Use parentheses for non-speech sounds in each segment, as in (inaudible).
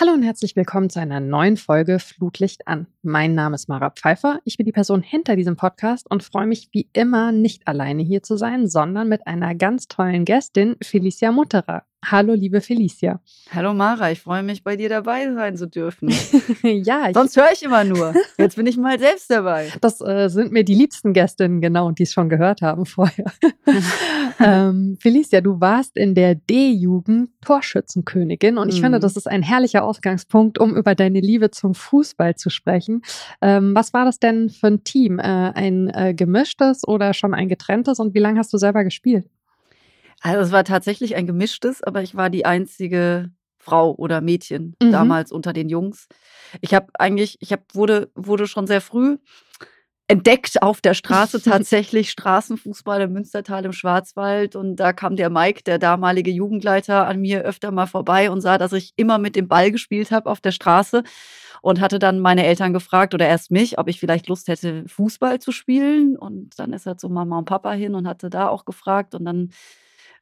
Hallo und herzlich willkommen zu einer neuen Folge Flutlicht an. Mein Name ist Mara Pfeiffer. Ich bin die Person hinter diesem Podcast und freue mich wie immer nicht alleine hier zu sein, sondern mit einer ganz tollen Gästin, Felicia Mutterer. Hallo, liebe Felicia. Hallo Mara, ich freue mich, bei dir dabei sein zu dürfen. (laughs) ja, sonst höre ich immer nur. (laughs) Jetzt bin ich mal selbst dabei. Das äh, sind mir die liebsten Gästinnen, genau, die es schon gehört haben vorher. (laughs) ähm, Felicia, du warst in der D-Jugend Torschützenkönigin und ich mhm. finde, das ist ein herrlicher Ausgangspunkt, um über deine Liebe zum Fußball zu sprechen. Ähm, was war das denn für ein Team? Äh, ein äh, gemischtes oder schon ein getrenntes und wie lange hast du selber gespielt? Also es war tatsächlich ein gemischtes, aber ich war die einzige Frau oder Mädchen mhm. damals unter den Jungs. Ich habe eigentlich, ich habe wurde wurde schon sehr früh entdeckt auf der Straße (laughs) tatsächlich Straßenfußball im Münstertal im Schwarzwald und da kam der Mike, der damalige Jugendleiter, an mir öfter mal vorbei und sah, dass ich immer mit dem Ball gespielt habe auf der Straße und hatte dann meine Eltern gefragt oder erst mich, ob ich vielleicht Lust hätte, Fußball zu spielen und dann ist er zu Mama und Papa hin und hatte da auch gefragt und dann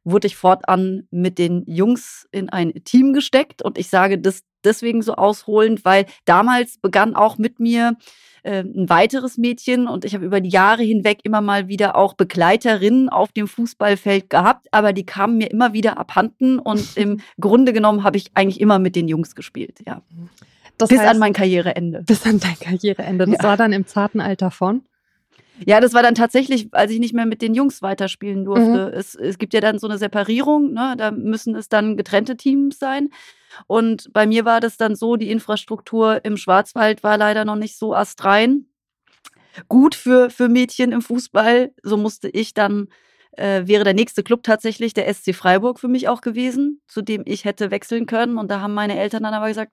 wurde ich fortan mit den Jungs in ein Team gesteckt. Und ich sage das deswegen so ausholend, weil damals begann auch mit mir äh, ein weiteres Mädchen und ich habe über die Jahre hinweg immer mal wieder auch Begleiterinnen auf dem Fußballfeld gehabt, aber die kamen mir immer wieder abhanden und (laughs) im Grunde genommen habe ich eigentlich immer mit den Jungs gespielt, ja. Das bis heißt, an mein Karriereende. Bis an dein Karriereende. Das ja. war dann im zarten Alter von? Ja, das war dann tatsächlich, als ich nicht mehr mit den Jungs weiterspielen durfte. Mhm. Es, es gibt ja dann so eine Separierung, ne? da müssen es dann getrennte Teams sein. Und bei mir war das dann so, die Infrastruktur im Schwarzwald war leider noch nicht so astrein. Gut für, für Mädchen im Fußball. So musste ich dann, äh, wäre der nächste Club tatsächlich der SC Freiburg für mich auch gewesen, zu dem ich hätte wechseln können. Und da haben meine Eltern dann aber gesagt,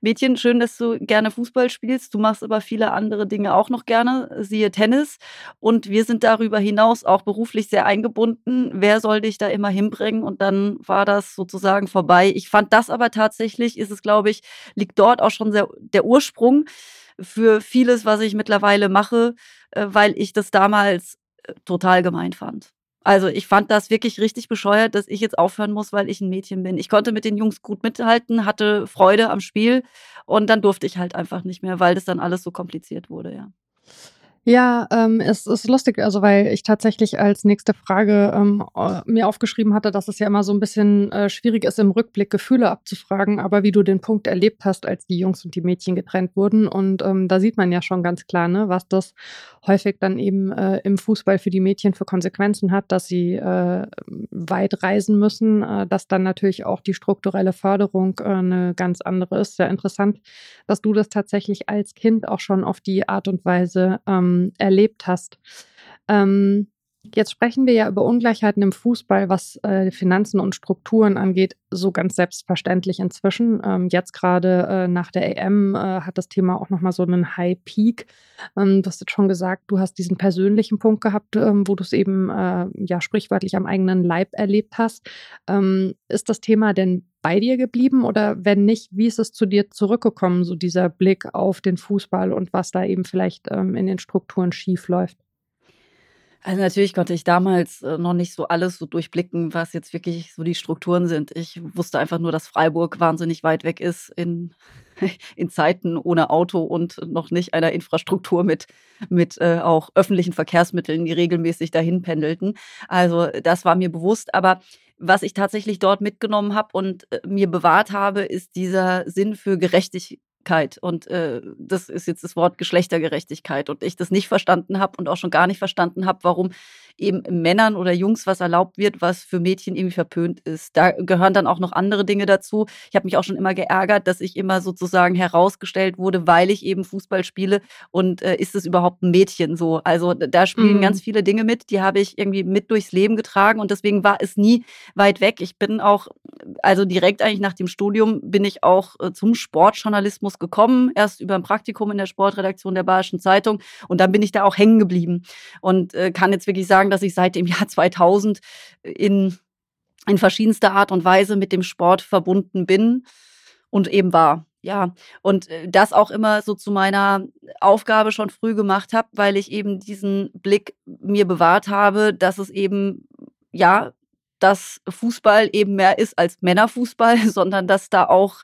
Mädchen, schön, dass du gerne Fußball spielst. Du machst aber viele andere Dinge auch noch gerne, siehe Tennis. Und wir sind darüber hinaus auch beruflich sehr eingebunden. Wer soll dich da immer hinbringen? Und dann war das sozusagen vorbei. Ich fand das aber tatsächlich, ist es, glaube ich, liegt dort auch schon sehr, der Ursprung für vieles, was ich mittlerweile mache, äh, weil ich das damals äh, total gemein fand. Also ich fand das wirklich richtig bescheuert, dass ich jetzt aufhören muss, weil ich ein Mädchen bin. Ich konnte mit den Jungs gut mithalten, hatte Freude am Spiel und dann durfte ich halt einfach nicht mehr, weil das dann alles so kompliziert wurde, ja. Ja, ähm, es ist lustig, also weil ich tatsächlich als nächste Frage ähm, äh, mir aufgeschrieben hatte, dass es ja immer so ein bisschen äh, schwierig ist, im Rückblick Gefühle abzufragen, aber wie du den Punkt erlebt hast, als die Jungs und die Mädchen getrennt wurden. Und ähm, da sieht man ja schon ganz klar, ne, was das häufig dann eben äh, im Fußball für die Mädchen für Konsequenzen hat, dass sie äh, weit reisen müssen, äh, dass dann natürlich auch die strukturelle Förderung äh, eine ganz andere ist. Sehr interessant, dass du das tatsächlich als Kind auch schon auf die Art und Weise ähm, erlebt hast. Ähm, jetzt sprechen wir ja über Ungleichheiten im Fußball, was äh, Finanzen und Strukturen angeht, so ganz selbstverständlich inzwischen. Ähm, jetzt gerade äh, nach der EM äh, hat das Thema auch nochmal so einen High Peak. Ähm, du hast jetzt schon gesagt, du hast diesen persönlichen Punkt gehabt, ähm, wo du es eben äh, ja sprichwörtlich am eigenen Leib erlebt hast. Ähm, ist das Thema denn bei dir geblieben oder wenn nicht, wie ist es zu dir zurückgekommen, so dieser Blick auf den Fußball und was da eben vielleicht ähm, in den Strukturen schief läuft? Also natürlich konnte ich damals äh, noch nicht so alles so durchblicken, was jetzt wirklich so die Strukturen sind. Ich wusste einfach nur, dass Freiburg wahnsinnig weit weg ist in, (laughs) in Zeiten ohne Auto und noch nicht einer Infrastruktur mit, mit äh, auch öffentlichen Verkehrsmitteln, die regelmäßig dahin pendelten. Also das war mir bewusst. Aber was ich tatsächlich dort mitgenommen habe und äh, mir bewahrt habe, ist dieser Sinn für Gerechtigkeit. Und äh, das ist jetzt das Wort Geschlechtergerechtigkeit. Und ich das nicht verstanden habe und auch schon gar nicht verstanden habe, warum eben Männern oder Jungs was erlaubt wird, was für Mädchen irgendwie verpönt ist. Da gehören dann auch noch andere Dinge dazu. Ich habe mich auch schon immer geärgert, dass ich immer sozusagen herausgestellt wurde, weil ich eben Fußball spiele und äh, ist es überhaupt ein Mädchen so. Also da spielen mhm. ganz viele Dinge mit, die habe ich irgendwie mit durchs Leben getragen und deswegen war es nie weit weg. Ich bin auch, also direkt eigentlich nach dem Studium bin ich auch äh, zum Sportjournalismus gekommen, erst über ein Praktikum in der Sportredaktion der Bayerischen Zeitung und dann bin ich da auch hängen geblieben und äh, kann jetzt wirklich sagen, dass ich seit dem (laughs) Jahr 2000 in, in verschiedenster Art und Weise mit dem Sport verbunden bin und eben war. Ja, und äh, das auch immer so zu meiner Aufgabe schon früh gemacht habe, weil ich eben diesen Blick mir bewahrt habe, dass es eben, ja, dass Fußball eben mehr ist als Männerfußball, (laughs) sondern dass da auch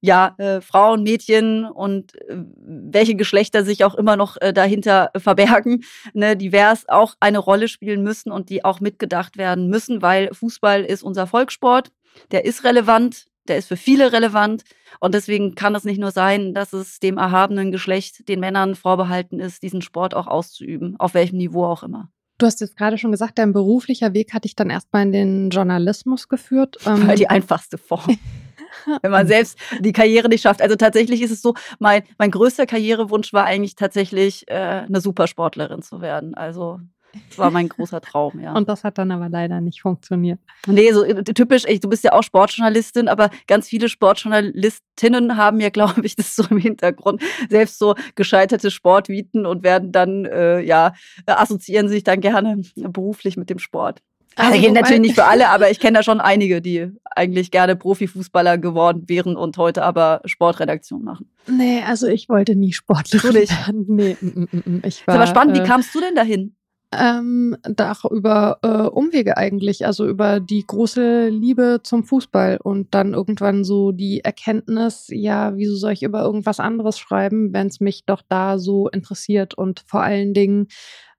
ja, äh, Frauen, Mädchen und äh, welche Geschlechter sich auch immer noch äh, dahinter verbergen, ne, divers auch eine Rolle spielen müssen und die auch mitgedacht werden müssen, weil Fußball ist unser Volkssport, der ist relevant, der ist für viele relevant und deswegen kann es nicht nur sein, dass es dem erhabenen Geschlecht, den Männern vorbehalten ist, diesen Sport auch auszuüben, auf welchem Niveau auch immer. Du hast jetzt gerade schon gesagt, dein beruflicher Weg hat dich dann erstmal in den Journalismus geführt. Ähm die einfachste Form. (laughs) (laughs) wenn man selbst die Karriere nicht schafft. Also tatsächlich ist es so, mein, mein größter Karrierewunsch war eigentlich tatsächlich, äh, eine Supersportlerin zu werden. Also das war mein (laughs) großer Traum, ja. Und das hat dann aber leider nicht funktioniert. Nee, so äh, typisch, ey, du bist ja auch Sportjournalistin, aber ganz viele Sportjournalistinnen haben ja, (laughs) glaube ich, das so im Hintergrund, selbst so gescheiterte Sportvieten und werden dann, äh, ja, assoziieren sich dann gerne beruflich mit dem Sport. Also, also natürlich nicht für alle, aber ich kenne da schon einige, die eigentlich gerne Profifußballer geworden wären und heute aber Sportredaktion machen. Nee, also ich wollte nie Sportlerin werden. Nee, mm, mm, mm, ich war, ist aber spannend, äh, wie kamst du denn dahin? Ähm, da auch über äh, Umwege eigentlich, also über die große Liebe zum Fußball und dann irgendwann so die Erkenntnis, ja, wieso soll ich über irgendwas anderes schreiben, wenn es mich doch da so interessiert und vor allen Dingen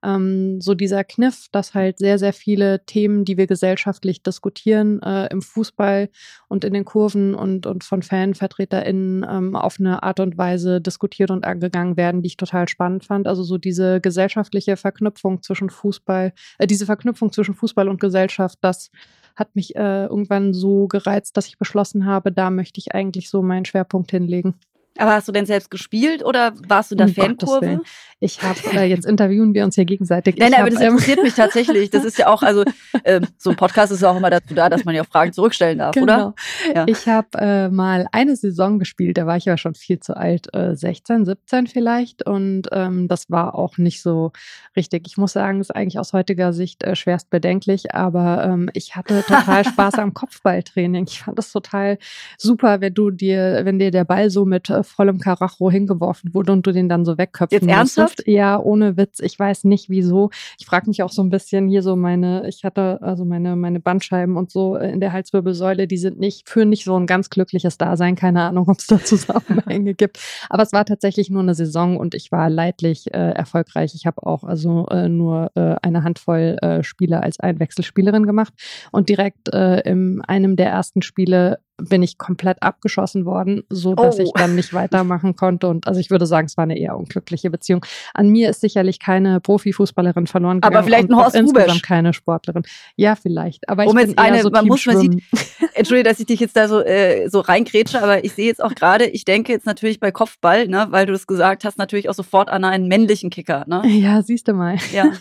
ähm, so dieser Kniff, dass halt sehr, sehr viele Themen, die wir gesellschaftlich diskutieren, äh, im Fußball und in den Kurven und, und von FanvertreterInnen ähm, auf eine Art und Weise diskutiert und angegangen werden, die ich total spannend fand. Also so diese gesellschaftliche Verknüpfung zwischen Fußball, äh, diese Verknüpfung zwischen Fußball und Gesellschaft, das hat mich äh, irgendwann so gereizt, dass ich beschlossen habe, da möchte ich eigentlich so meinen Schwerpunkt hinlegen. Aber hast du denn selbst gespielt oder warst du der um Fankurve? Ich habe, äh, jetzt interviewen wir uns hier gegenseitig. Nein, nein, aber das ähm, interessiert mich tatsächlich. Das ist ja auch, also (laughs) äh, so ein Podcast ist ja auch immer dazu da, dass man ja Fragen zurückstellen darf, genau. oder? Ja. Ich habe äh, mal eine Saison gespielt, da war ich ja schon viel zu alt, äh, 16, 17 vielleicht. Und ähm, das war auch nicht so richtig. Ich muss sagen, ist eigentlich aus heutiger Sicht äh, schwerst bedenklich, aber ähm, ich hatte total Spaß am (laughs) Kopfballtraining. Ich fand das total super, wenn du dir, wenn dir der Ball so mit äh, vollem Karacho hingeworfen wurde und du den dann so wegköpfen Jetzt ernsthaft? Ja, ohne Witz. Ich weiß nicht wieso. Ich frage mich auch so ein bisschen hier so meine, ich hatte also meine, meine Bandscheiben und so in der Halswirbelsäule, die sind nicht, führen nicht so ein ganz glückliches Dasein. Keine Ahnung, ob es da Zusammenhänge (laughs) gibt. Aber es war tatsächlich nur eine Saison und ich war leidlich äh, erfolgreich. Ich habe auch also äh, nur äh, eine Handvoll äh, Spiele als Einwechselspielerin gemacht und direkt äh, in einem der ersten Spiele bin ich komplett abgeschossen worden, so dass oh. ich dann nicht weitermachen konnte. Und also ich würde sagen, es war eine eher unglückliche Beziehung. An mir ist sicherlich keine Profifußballerin verloren gegangen. Aber vielleicht ein Horst insgesamt keine Sportlerin. Ja, vielleicht. Aber ich um bin eine, so man muss, man sieht, (laughs) Entschuldige, dass ich dich jetzt da so, äh, so reingrätsche, aber ich sehe jetzt auch gerade, ich denke jetzt natürlich bei Kopfball, ne, weil du das gesagt hast, natürlich auch sofort an einen männlichen Kicker. Ne? Ja, siehst du mal. Ja.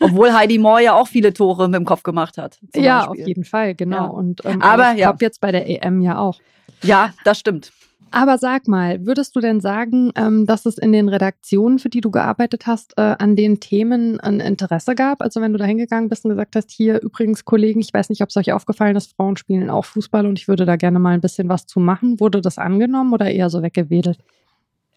Obwohl Heidi Moore ja auch viele Tore mit dem Kopf gemacht hat. Ja, Beispiel. auf jeden Fall, genau. Ja. Und ähm, aber ich ja. jetzt bei der EM ja auch. Ja, das stimmt. Aber sag mal, würdest du denn sagen, ähm, dass es in den Redaktionen, für die du gearbeitet hast, äh, an den Themen ein Interesse gab? Also wenn du da hingegangen bist und gesagt hast, hier übrigens Kollegen, ich weiß nicht, ob es euch aufgefallen ist, Frauen spielen auch Fußball und ich würde da gerne mal ein bisschen was zu machen. Wurde das angenommen oder eher so weggewedelt?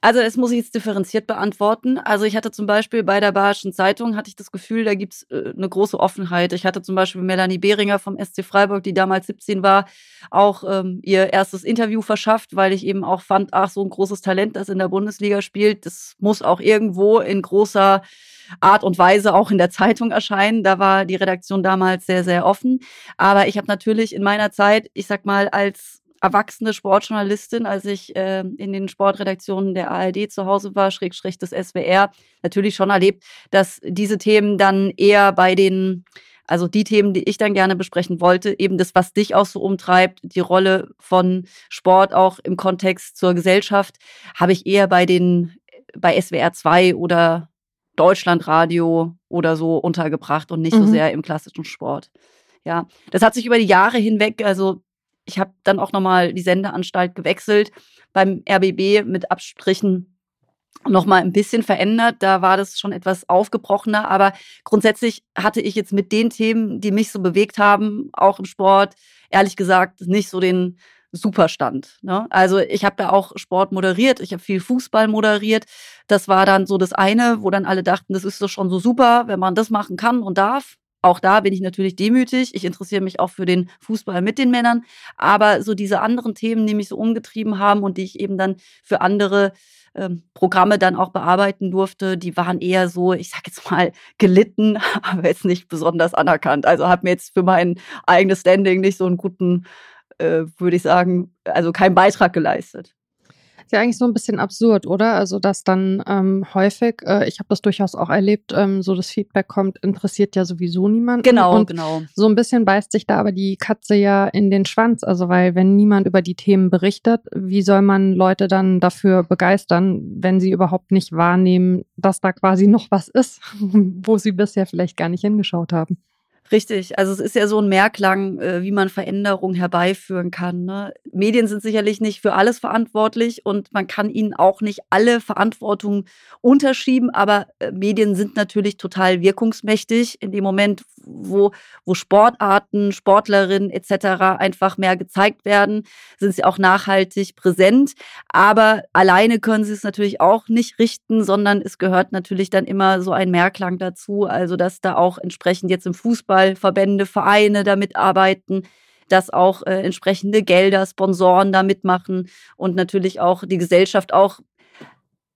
Also das muss ich jetzt differenziert beantworten. Also ich hatte zum Beispiel bei der Bayerischen Zeitung, hatte ich das Gefühl, da gibt's äh, eine große Offenheit. Ich hatte zum Beispiel Melanie Behringer vom SC Freiburg, die damals 17 war, auch ähm, ihr erstes Interview verschafft, weil ich eben auch fand, ach, so ein großes Talent, das in der Bundesliga spielt, das muss auch irgendwo in großer Art und Weise auch in der Zeitung erscheinen. Da war die Redaktion damals sehr, sehr offen. Aber ich habe natürlich in meiner Zeit, ich sag mal, als erwachsene Sportjournalistin, als ich äh, in den Sportredaktionen der ARD zu Hause war, Schrägstrich des SWR, natürlich schon erlebt, dass diese Themen dann eher bei den also die Themen, die ich dann gerne besprechen wollte, eben das, was dich auch so umtreibt, die Rolle von Sport auch im Kontext zur Gesellschaft, habe ich eher bei den, bei SWR 2 oder Deutschlandradio oder so untergebracht und nicht mhm. so sehr im klassischen Sport. Ja, das hat sich über die Jahre hinweg, also ich habe dann auch nochmal die Sendeanstalt gewechselt beim RBB mit Abstrichen nochmal ein bisschen verändert. Da war das schon etwas aufgebrochener. Aber grundsätzlich hatte ich jetzt mit den Themen, die mich so bewegt haben, auch im Sport, ehrlich gesagt, nicht so den Superstand. Ne? Also ich habe da auch Sport moderiert, ich habe viel Fußball moderiert. Das war dann so das eine, wo dann alle dachten, das ist doch schon so super, wenn man das machen kann und darf. Auch da bin ich natürlich demütig. Ich interessiere mich auch für den Fußball mit den Männern. Aber so diese anderen Themen, die mich so umgetrieben haben und die ich eben dann für andere ähm, Programme dann auch bearbeiten durfte, die waren eher so, ich sag jetzt mal, gelitten, (laughs) aber jetzt nicht besonders anerkannt. Also habe mir jetzt für mein eigenes Standing nicht so einen guten, äh, würde ich sagen, also keinen Beitrag geleistet. Ist ja eigentlich so ein bisschen absurd, oder? Also, dass dann ähm, häufig, äh, ich habe das durchaus auch erlebt, ähm, so das Feedback kommt, interessiert ja sowieso niemand. Genau, und genau. So ein bisschen beißt sich da aber die Katze ja in den Schwanz. Also, weil wenn niemand über die Themen berichtet, wie soll man Leute dann dafür begeistern, wenn sie überhaupt nicht wahrnehmen, dass da quasi noch was ist, (laughs) wo sie bisher vielleicht gar nicht hingeschaut haben? Richtig, also es ist ja so ein Mehrklang, äh, wie man Veränderungen herbeiführen kann. Ne? Medien sind sicherlich nicht für alles verantwortlich und man kann ihnen auch nicht alle Verantwortung unterschieben, aber äh, Medien sind natürlich total wirkungsmächtig in dem Moment, wo, wo Sportarten, Sportlerinnen etc. einfach mehr gezeigt werden, sind sie auch nachhaltig präsent. Aber alleine können sie es natürlich auch nicht richten, sondern es gehört natürlich dann immer so ein Mehrklang dazu. Also dass da auch entsprechend jetzt im Fußball Verbände, Vereine da mitarbeiten dass auch äh, entsprechende Gelder, Sponsoren da mitmachen und natürlich auch die Gesellschaft auch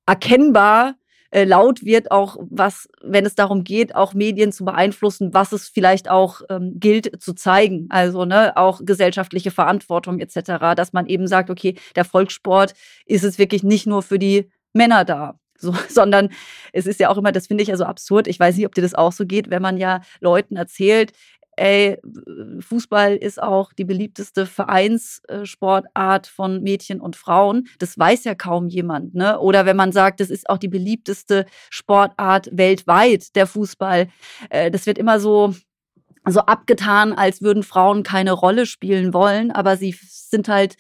erkennbar äh, laut wird, auch was, wenn es darum geht, auch Medien zu beeinflussen, was es vielleicht auch ähm, gilt zu zeigen. Also ne, auch gesellschaftliche Verantwortung etc., dass man eben sagt, okay, der Volkssport ist es wirklich nicht nur für die Männer da. So, (laughs) sondern es ist ja auch immer, das finde ich ja so absurd. Ich weiß nicht, ob dir das auch so geht, wenn man ja Leuten erzählt, ey, Fußball ist auch die beliebteste Vereinssportart von Mädchen und Frauen. Das weiß ja kaum jemand, ne? Oder wenn man sagt, das ist auch die beliebteste Sportart weltweit, der Fußball. Äh, das wird immer so, so abgetan, als würden Frauen keine Rolle spielen wollen, aber sie sind halt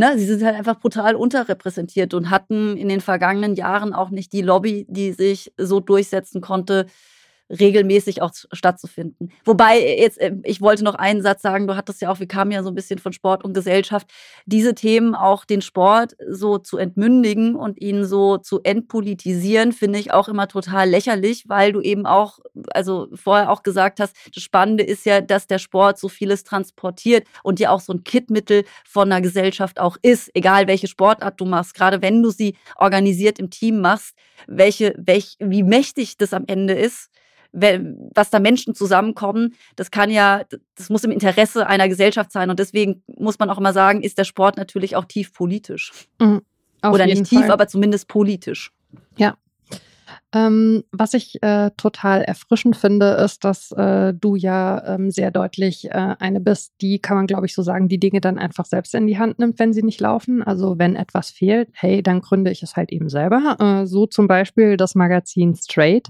Ne, sie sind halt einfach brutal unterrepräsentiert und hatten in den vergangenen Jahren auch nicht die Lobby, die sich so durchsetzen konnte, regelmäßig auch stattzufinden. Wobei, jetzt, äh, ich wollte noch einen Satz sagen, du hattest ja auch, wir kamen ja so ein bisschen von Sport und Gesellschaft, diese Themen auch den Sport so zu entmündigen und ihn so zu entpolitisieren, finde ich auch immer total lächerlich, weil du eben auch, also vorher auch gesagt hast, das Spannende ist ja, dass der Sport so vieles transportiert und ja auch so ein Kittmittel von einer Gesellschaft auch ist, egal welche Sportart du machst, gerade wenn du sie organisiert im Team machst, welche, welch, wie mächtig das am Ende ist was da Menschen zusammenkommen, das kann ja, das muss im Interesse einer Gesellschaft sein. Und deswegen muss man auch immer sagen, ist der Sport natürlich auch tief politisch. Mhm, Oder nicht tief, Fall. aber zumindest politisch. Ja, ähm, was ich äh, total erfrischend finde, ist, dass äh, du ja ähm, sehr deutlich äh, eine bist, die, kann man glaube ich so sagen, die Dinge dann einfach selbst in die Hand nimmt, wenn sie nicht laufen. Also wenn etwas fehlt, hey, dann gründe ich es halt eben selber. Äh, so zum Beispiel das Magazin Straight,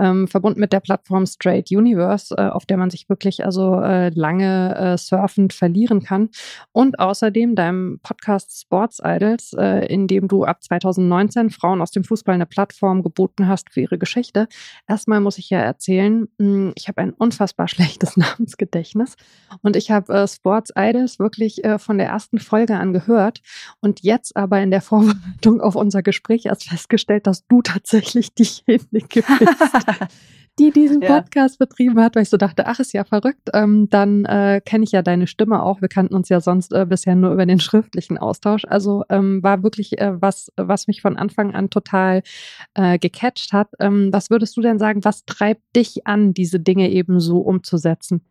ähm, verbunden mit der Plattform Straight Universe, äh, auf der man sich wirklich also äh, lange surfend verlieren kann. Und außerdem deinem Podcast Sports Idols, in dem du ab 2019 Frauen aus dem Fußball eine Plattform geboten hast, Podcast für ihre Geschichte. Erstmal muss ich ja erzählen, hm, ich habe ein unfassbar (laughs) schlechtes Namensgedächtnis und ich habe äh, Sports Idols wirklich äh, von der ersten Folge an gehört und jetzt aber in der (laughs) Vorbereitung auf unser Gespräch erst festgestellt, dass du tatsächlich diejenige bist. (laughs) die diesen Podcast ja. betrieben hat, weil ich so dachte, ach, ist ja verrückt. Ähm, dann äh, kenne ich ja deine Stimme auch. Wir kannten uns ja sonst äh, bisher nur über den schriftlichen Austausch. Also ähm, war wirklich äh, was, was mich von Anfang an total äh, gecatcht hat. Ähm, was würdest du denn sagen, was treibt dich an, diese Dinge eben so umzusetzen?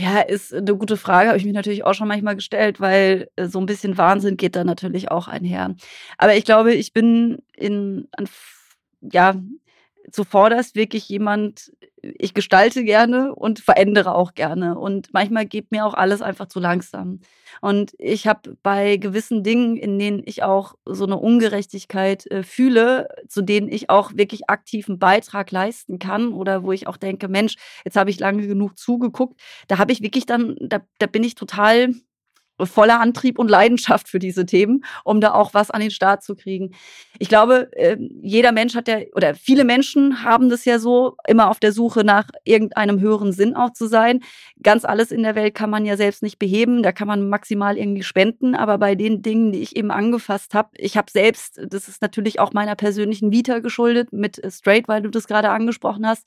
Ja, ist eine gute Frage, habe ich mich natürlich auch schon manchmal gestellt, weil äh, so ein bisschen Wahnsinn geht da natürlich auch einher. Aber ich glaube, ich bin in, an, ja, zuvorderst wirklich jemand, ich gestalte gerne und verändere auch gerne. Und manchmal geht mir auch alles einfach zu langsam. Und ich habe bei gewissen Dingen, in denen ich auch so eine Ungerechtigkeit äh, fühle, zu denen ich auch wirklich aktiven Beitrag leisten kann oder wo ich auch denke, Mensch, jetzt habe ich lange genug zugeguckt, da habe ich wirklich dann, da, da bin ich total voller Antrieb und Leidenschaft für diese Themen, um da auch was an den Start zu kriegen. Ich glaube, ähm, jeder Mensch hat ja, oder viele Menschen haben das ja so, immer auf der Suche nach irgendeinem höheren Sinn auch zu sein. Ganz alles in der Welt kann man ja selbst nicht beheben, da kann man maximal irgendwie spenden, aber bei den Dingen, die ich eben angefasst habe, ich habe selbst, das ist natürlich auch meiner persönlichen Vita geschuldet mit Straight, weil du das gerade angesprochen hast,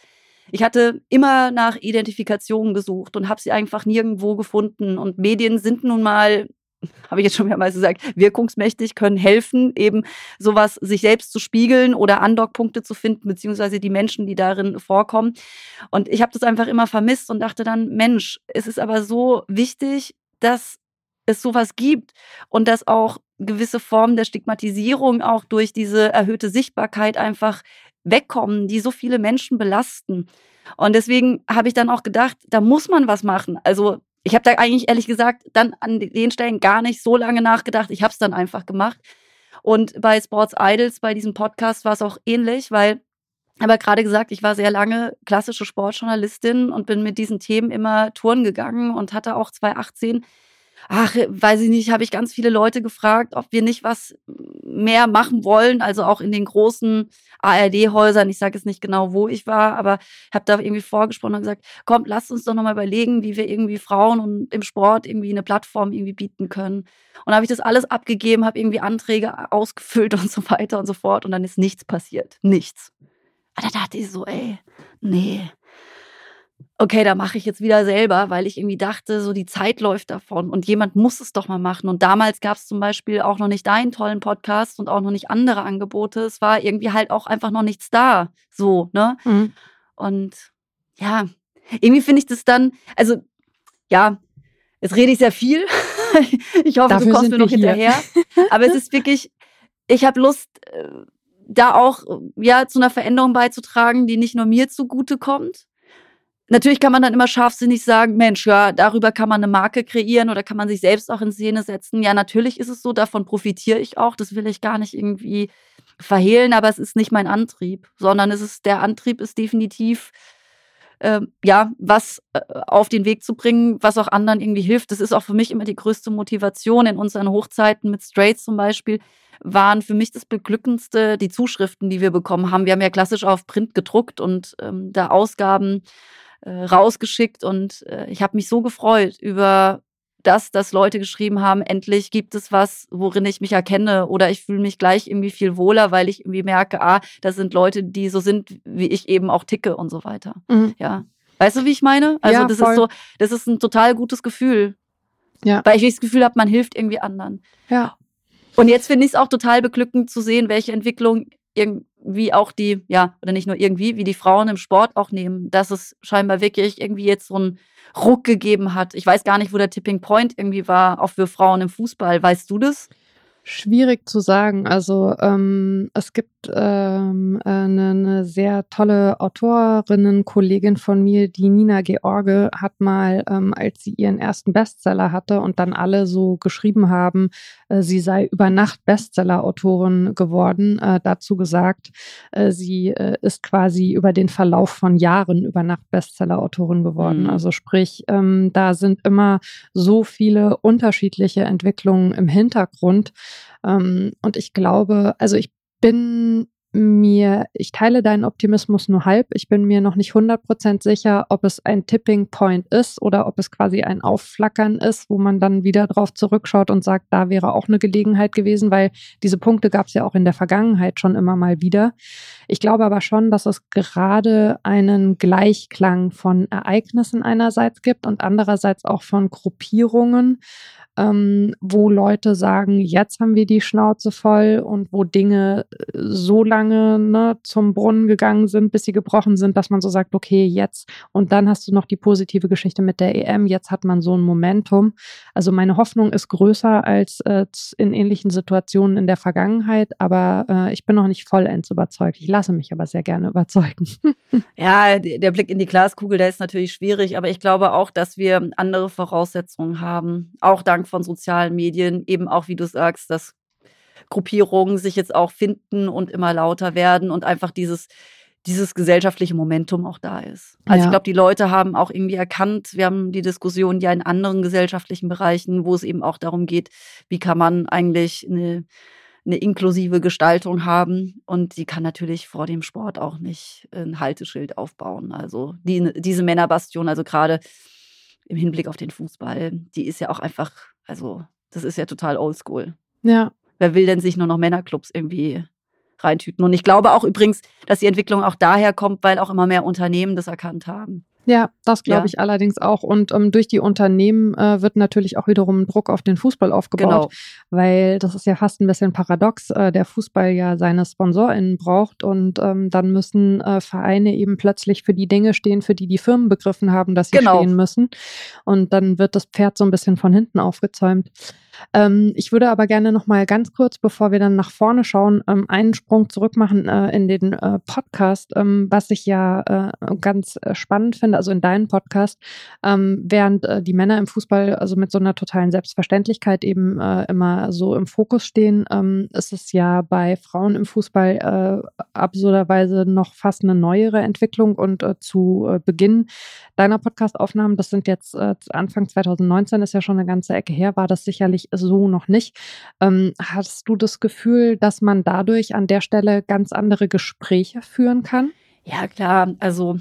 Ich hatte immer nach Identifikationen gesucht und habe sie einfach nirgendwo gefunden. Und Medien sind nun mal (laughs) habe ich jetzt schon mehrmals gesagt, wirkungsmächtig, können helfen, eben sowas sich selbst zu spiegeln oder Andockpunkte zu finden, beziehungsweise die Menschen, die darin vorkommen. Und ich habe das einfach immer vermisst und dachte dann, Mensch, es ist aber so wichtig, dass es sowas gibt und dass auch gewisse Formen der Stigmatisierung auch durch diese erhöhte Sichtbarkeit einfach wegkommen, die so viele Menschen belasten. Und deswegen habe ich dann auch gedacht, da muss man was machen. Also ich habe da eigentlich ehrlich gesagt dann an den Stellen gar nicht so lange nachgedacht. Ich habe es dann einfach gemacht. Und bei Sports Idols, bei diesem Podcast war es auch ähnlich, weil aber gerade gesagt, ich war sehr lange klassische Sportjournalistin und bin mit diesen Themen immer Touren gegangen und hatte auch 2018 ach, weiß ich nicht, habe ich ganz viele Leute gefragt, ob wir nicht was mehr machen wollen, also auch in den großen ARD-Häusern. Ich sage jetzt nicht genau, wo ich war, aber habe da irgendwie vorgesprochen und gesagt, kommt, lasst uns doch nochmal überlegen, wie wir irgendwie Frauen und im Sport irgendwie eine Plattform irgendwie bieten können. Und habe ich das alles abgegeben, habe irgendwie Anträge ausgefüllt (laughs) und so weiter und so fort und dann ist nichts passiert. Nichts. Aber da dachte ich so, ey, nee, okay, da mache ich jetzt wieder selber, weil ich irgendwie dachte, so die Zeit läuft davon und jemand muss es doch mal machen. Und damals gab es zum Beispiel auch noch nicht deinen tollen Podcast und auch noch nicht andere Angebote. Es war irgendwie halt auch einfach noch nichts da. So, ne? Mhm. Und ja, irgendwie finde ich das dann, also ja, jetzt rede ich sehr viel. (laughs) ich hoffe, Dafür du kommst mir noch hinterher. Aber es ist wirklich, ich habe Lust, äh, da auch ja zu einer Veränderung beizutragen, die nicht nur mir zugute kommt, Natürlich kann man dann immer scharfsinnig sagen, Mensch, ja, darüber kann man eine Marke kreieren oder kann man sich selbst auch in Szene setzen. Ja, natürlich ist es so, davon profitiere ich auch. Das will ich gar nicht irgendwie verhehlen, aber es ist nicht mein Antrieb, sondern es ist der Antrieb ist definitiv äh, ja, was äh, auf den Weg zu bringen, was auch anderen irgendwie hilft. Das ist auch für mich immer die größte Motivation in unseren Hochzeiten mit Straits zum Beispiel waren für mich das beglückendste die Zuschriften, die wir bekommen haben. Wir haben ja klassisch auf Print gedruckt und ähm, da Ausgaben äh, rausgeschickt und äh, ich habe mich so gefreut über das, dass Leute geschrieben haben, endlich gibt es was, worin ich mich erkenne oder ich fühle mich gleich irgendwie viel wohler, weil ich irgendwie merke, ah, das sind Leute, die so sind, wie ich eben auch ticke und so weiter. Mhm. Ja. Weißt du, wie ich meine? Also ja, das voll. ist so, das ist ein total gutes Gefühl. Ja. Weil ich das Gefühl habe, man hilft irgendwie anderen. Ja. Und jetzt finde ich es auch total beglückend zu sehen, welche Entwicklung irgendwie auch die, ja, oder nicht nur irgendwie, wie die Frauen im Sport auch nehmen, dass es scheinbar wirklich irgendwie jetzt so einen Ruck gegeben hat. Ich weiß gar nicht, wo der Tipping Point irgendwie war, auch für Frauen im Fußball. Weißt du das? Schwierig zu sagen. Also ähm, es gibt ähm, eine, eine sehr tolle Autorinnenkollegin von mir, die Nina George, hat mal, ähm, als sie ihren ersten Bestseller hatte und dann alle so geschrieben haben, äh, sie sei über Nacht Bestseller-Autorin geworden, äh, dazu gesagt, äh, sie äh, ist quasi über den Verlauf von Jahren über Nacht Bestseller-Autorin geworden. Mhm. Also sprich, ähm, da sind immer so viele unterschiedliche Entwicklungen im Hintergrund und ich glaube, also ich bin mir, ich teile deinen Optimismus nur halb. Ich bin mir noch nicht 100% sicher, ob es ein Tipping Point ist oder ob es quasi ein Aufflackern ist, wo man dann wieder drauf zurückschaut und sagt, da wäre auch eine Gelegenheit gewesen, weil diese Punkte gab es ja auch in der Vergangenheit schon immer mal wieder. Ich glaube aber schon, dass es gerade einen Gleichklang von Ereignissen einerseits gibt und andererseits auch von Gruppierungen ähm, wo Leute sagen, jetzt haben wir die Schnauze voll und wo Dinge so lange ne, zum Brunnen gegangen sind, bis sie gebrochen sind, dass man so sagt, okay, jetzt. Und dann hast du noch die positive Geschichte mit der EM, jetzt hat man so ein Momentum. Also meine Hoffnung ist größer als äh, in ähnlichen Situationen in der Vergangenheit, aber äh, ich bin noch nicht vollends überzeugt. Ich lasse mich aber sehr gerne überzeugen. (laughs) ja, der Blick in die Glaskugel, der ist natürlich schwierig, aber ich glaube auch, dass wir andere Voraussetzungen haben. Auch dank von sozialen Medien eben auch, wie du sagst, dass Gruppierungen sich jetzt auch finden und immer lauter werden und einfach dieses dieses gesellschaftliche Momentum auch da ist. Also ja. ich glaube, die Leute haben auch irgendwie erkannt, wir haben die Diskussion ja in anderen gesellschaftlichen Bereichen, wo es eben auch darum geht, wie kann man eigentlich eine, eine inklusive Gestaltung haben. Und die kann natürlich vor dem Sport auch nicht ein Halteschild aufbauen. Also die, diese Männerbastion, also gerade im Hinblick auf den Fußball, die ist ja auch einfach, also das ist ja total oldschool. Ja. Wer will denn sich nur noch Männerclubs irgendwie reintüten. Und ich glaube auch übrigens, dass die Entwicklung auch daher kommt, weil auch immer mehr Unternehmen das erkannt haben. Ja, das glaube ich allerdings auch. Und ähm, durch die Unternehmen äh, wird natürlich auch wiederum Druck auf den Fußball aufgebaut, genau. weil das ist ja fast ein bisschen paradox. Äh, der Fußball ja seine SponsorInnen braucht und ähm, dann müssen äh, Vereine eben plötzlich für die Dinge stehen, für die die Firmen begriffen haben, dass sie genau. stehen müssen. Und dann wird das Pferd so ein bisschen von hinten aufgezäumt. Ähm, ich würde aber gerne noch mal ganz kurz, bevor wir dann nach vorne schauen, ähm, einen Sprung zurück machen äh, in den äh, Podcast, ähm, was ich ja äh, ganz äh, spannend finde, also in deinem Podcast, ähm, während äh, die Männer im Fußball also mit so einer totalen Selbstverständlichkeit eben äh, immer so im Fokus stehen, ähm, ist es ja bei Frauen im Fußball absurderweise noch fast eine neuere Entwicklung und zu Beginn deiner Podcastaufnahmen, das sind jetzt Anfang 2019, ist ja schon eine ganze Ecke her, war das sicherlich ich so noch nicht. Ähm, hast du das Gefühl, dass man dadurch an der Stelle ganz andere Gespräche führen kann? Ja, klar. Also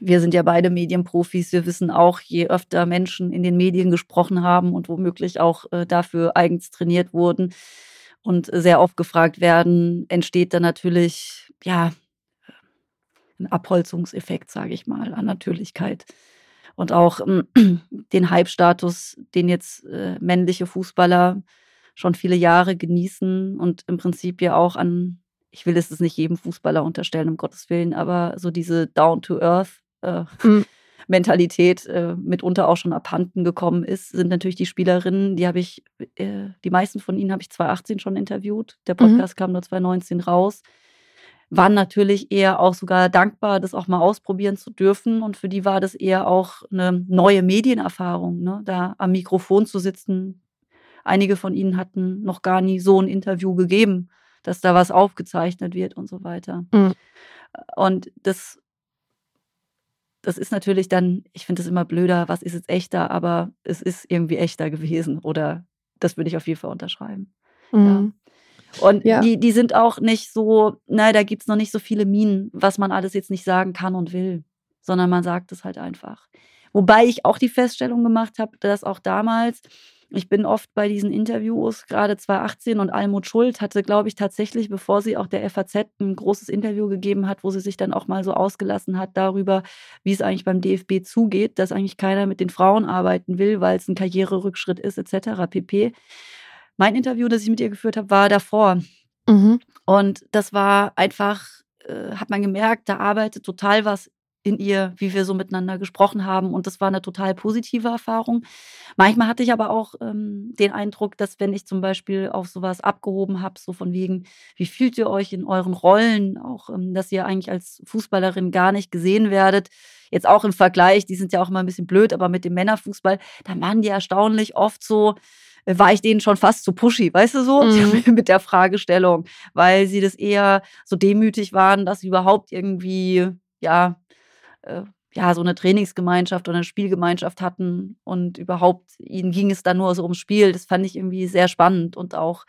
wir sind ja beide Medienprofis. Wir wissen auch, je öfter Menschen in den Medien gesprochen haben und womöglich auch äh, dafür eigens trainiert wurden und sehr oft gefragt werden, entsteht dann natürlich, ja, ein Abholzungseffekt, sage ich mal, an Natürlichkeit und auch ähm, (clears throat) den Hype-Status, den jetzt äh, männliche Fußballer schon viele Jahre genießen und im Prinzip ja auch an, ich will es nicht jedem Fußballer unterstellen, um Gottes Willen, aber so diese Down-to-Earth äh, mhm. (laughs) Mentalität äh, mitunter auch schon abhanden gekommen ist, sind natürlich die Spielerinnen, die habe ich, äh, die meisten von ihnen habe ich 2018 schon interviewt. Der mhm. Podcast mhm. kam nur 2019 raus waren natürlich eher auch sogar dankbar, das auch mal ausprobieren zu dürfen. Und für die war das eher auch eine neue Medienerfahrung, ne? da am Mikrofon zu sitzen. Einige von ihnen hatten noch gar nie so ein Interview gegeben, dass da was aufgezeichnet wird und so weiter. Mhm. Und das, das ist natürlich dann, ich finde es immer blöder, was ist jetzt echter, aber es ist irgendwie echter gewesen. Oder das würde ich auf jeden Fall unterschreiben. Mhm. Ja. Und ja. die, die sind auch nicht so, na, da gibt es noch nicht so viele Minen, was man alles jetzt nicht sagen kann und will, sondern man sagt es halt einfach. Wobei ich auch die Feststellung gemacht habe, dass auch damals, ich bin oft bei diesen Interviews, gerade 2018 und Almut Schuld hatte, glaube ich, tatsächlich, bevor sie auch der FAZ ein großes Interview gegeben hat, wo sie sich dann auch mal so ausgelassen hat darüber, wie es eigentlich beim DFB zugeht, dass eigentlich keiner mit den Frauen arbeiten will, weil es ein Karriererückschritt ist, etc. pp. Mein Interview, das ich mit ihr geführt habe, war davor. Mhm. Und das war einfach, äh, hat man gemerkt, da arbeitet total was in ihr, wie wir so miteinander gesprochen haben. Und das war eine total positive Erfahrung. Manchmal hatte ich aber auch ähm, den Eindruck, dass wenn ich zum Beispiel auf sowas abgehoben habe, so von wegen, wie fühlt ihr euch in euren Rollen, auch ähm, dass ihr eigentlich als Fußballerin gar nicht gesehen werdet, jetzt auch im Vergleich, die sind ja auch immer ein bisschen blöd, aber mit dem Männerfußball, da waren die erstaunlich oft so, war ich denen schon fast zu pushy, weißt du so, (laughs) mhm. mit der Fragestellung, weil sie das eher so demütig waren, dass sie überhaupt irgendwie, ja, äh, ja, so eine Trainingsgemeinschaft oder eine Spielgemeinschaft hatten und überhaupt, ihnen ging es dann nur so ums Spiel. Das fand ich irgendwie sehr spannend und auch,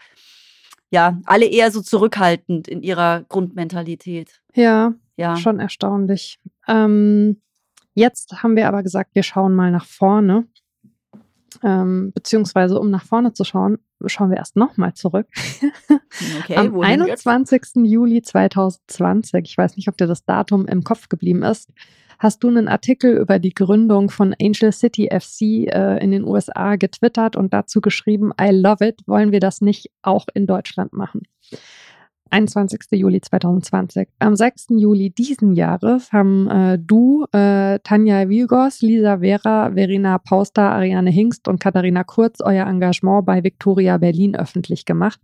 ja, alle eher so zurückhaltend in ihrer Grundmentalität. Ja, ja. schon erstaunlich. Ähm, jetzt haben wir aber gesagt, wir schauen mal nach vorne. Ähm, beziehungsweise um nach vorne zu schauen, schauen wir erst nochmal zurück. (laughs) Okay, Am 21. Juli 2020, ich weiß nicht, ob dir das Datum im Kopf geblieben ist, hast du einen Artikel über die Gründung von Angel City FC äh, in den USA getwittert und dazu geschrieben, I love it, wollen wir das nicht auch in Deutschland machen? 21. Juli 2020. Am 6. Juli diesen Jahres haben äh, du, äh, Tanja Wilgos, Lisa Vera, Verena Pauster, Ariane Hingst und Katharina Kurz euer Engagement bei Victoria Berlin öffentlich gemacht.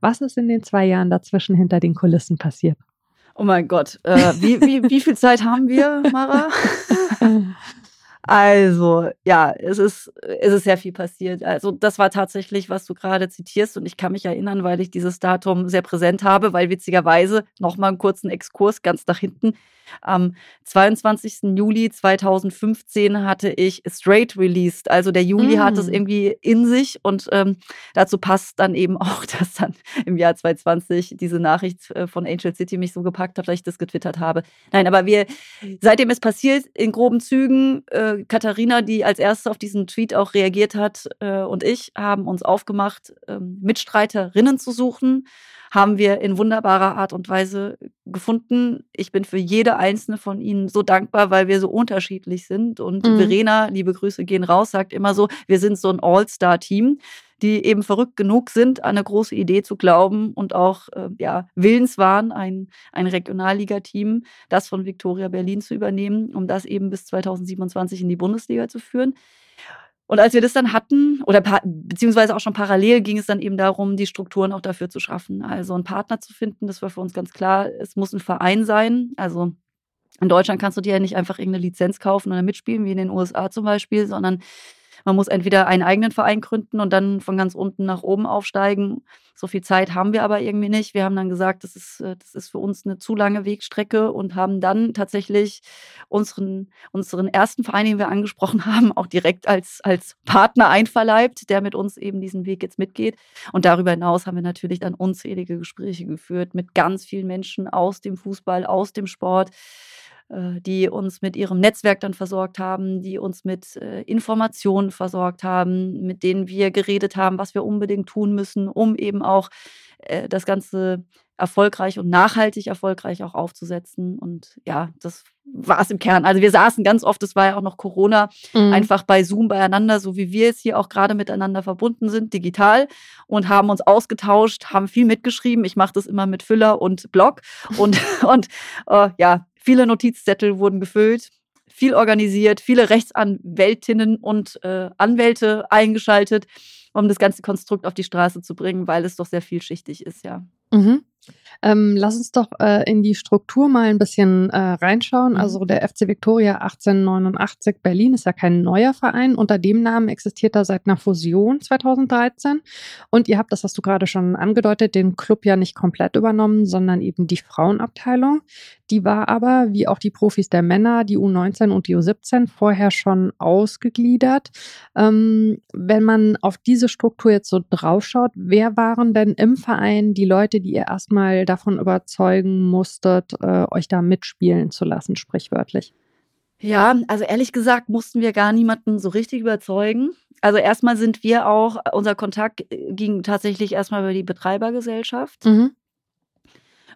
Was ist in den zwei Jahren dazwischen hinter den Kulissen passiert? Oh mein Gott, äh, wie, wie, wie viel Zeit haben wir, Mara? (laughs) Also, ja, es ist, es ist sehr viel passiert. Also, das war tatsächlich, was du gerade zitierst. Und ich kann mich erinnern, weil ich dieses Datum sehr präsent habe, weil witzigerweise, nochmal einen kurzen Exkurs ganz nach hinten, Am 22. Juli 2015 hatte ich Straight released. Also der Juli mm. hat es mm. irgendwie in sich und ähm, dazu passt dann eben (laughs) auch, dass dann im Jahr 2020 diese Nachricht äh, von Angel City mich so gepackt hat, dass ich das getwittert habe. Nein, aber wir, seitdem es passiert, in groben Zügen, äh, Katharina, die als erste auf diesen Tweet auch reagiert hat, äh, und ich haben uns aufgemacht, äh, Mitstreiterinnen zu suchen haben wir in wunderbarer Art und Weise gefunden. Ich bin für jede einzelne von ihnen so dankbar, weil wir so unterschiedlich sind. Und mhm. Verena, liebe Grüße gehen raus, sagt immer so, wir sind so ein All-Star-Team, die eben verrückt genug sind, an eine große Idee zu glauben und auch äh, ja, willens waren, ein, ein Regionalliga-Team, das von Victoria Berlin zu übernehmen, um das eben bis 2027 in die Bundesliga zu führen. Und als wir das dann hatten, oder beziehungsweise auch schon parallel, ging es dann eben darum, die Strukturen auch dafür zu schaffen. Also einen Partner zu finden, das war für uns ganz klar. Es muss ein Verein sein. Also in Deutschland kannst du dir ja nicht einfach irgendeine Lizenz kaufen oder mitspielen, wie in den USA zum Beispiel, sondern man muss entweder einen eigenen Verein gründen und dann von ganz unten nach oben aufsteigen. So viel Zeit haben wir aber irgendwie nicht. Wir haben dann gesagt, das ist, äh, das ist für uns eine zu lange Wegstrecke und haben dann tatsächlich unseren, unseren ersten Verein, den wir angesprochen (laughs) haben, auch direkt als, als Partner einverleibt, der mit uns eben diesen Weg jetzt mitgeht. Und darüber hinaus haben wir natürlich dann unzählige Gespräche geführt mit ganz vielen Menschen aus dem Fußball, aus dem Sport die uns mit ihrem Netzwerk dann versorgt haben, die uns mit äh, Informationen versorgt haben, mit denen wir geredet haben, was wir unbedingt tun müssen, um eben auch äh, das Ganze erfolgreich und nachhaltig erfolgreich auch aufzusetzen. Und ja, das war es im Kern. Also wir saßen ganz oft, das war ja auch noch Corona, mhm. einfach bei Zoom beieinander, so wie wir jetzt hier auch gerade miteinander verbunden sind, digital und haben uns ausgetauscht, haben viel mitgeschrieben. Ich mache das immer mit Füller und Blog und, (laughs) und äh, ja, Viele Notizzettel wurden gefüllt, viel organisiert, viele Rechtsanwältinnen und äh, Anwälte eingeschaltet, um das ganze Konstrukt auf die Straße zu bringen, weil es doch sehr vielschichtig ist, ja. Mhm. Ähm, lass uns doch äh, in die Struktur mal ein bisschen äh, reinschauen. Mhm. Also der FC Victoria 1889 Berlin ist ja kein neuer Verein. Unter dem Namen existiert er seit einer Fusion 2013. Und ihr habt, das hast du gerade schon angedeutet, den Club ja nicht komplett übernommen, sondern eben die Frauenabteilung. Die war aber, wie auch die Profis der Männer, die U19 und die U17, vorher schon ausgegliedert. Ähm, wenn man auf diese Struktur jetzt so draufschaut, wer waren denn im Verein die Leute, die ihr erstmal davon überzeugen musstet, äh, euch da mitspielen zu lassen, sprichwörtlich? Ja, also ehrlich gesagt mussten wir gar niemanden so richtig überzeugen. Also erstmal sind wir auch, unser Kontakt äh, ging tatsächlich erstmal über die Betreibergesellschaft. Mhm.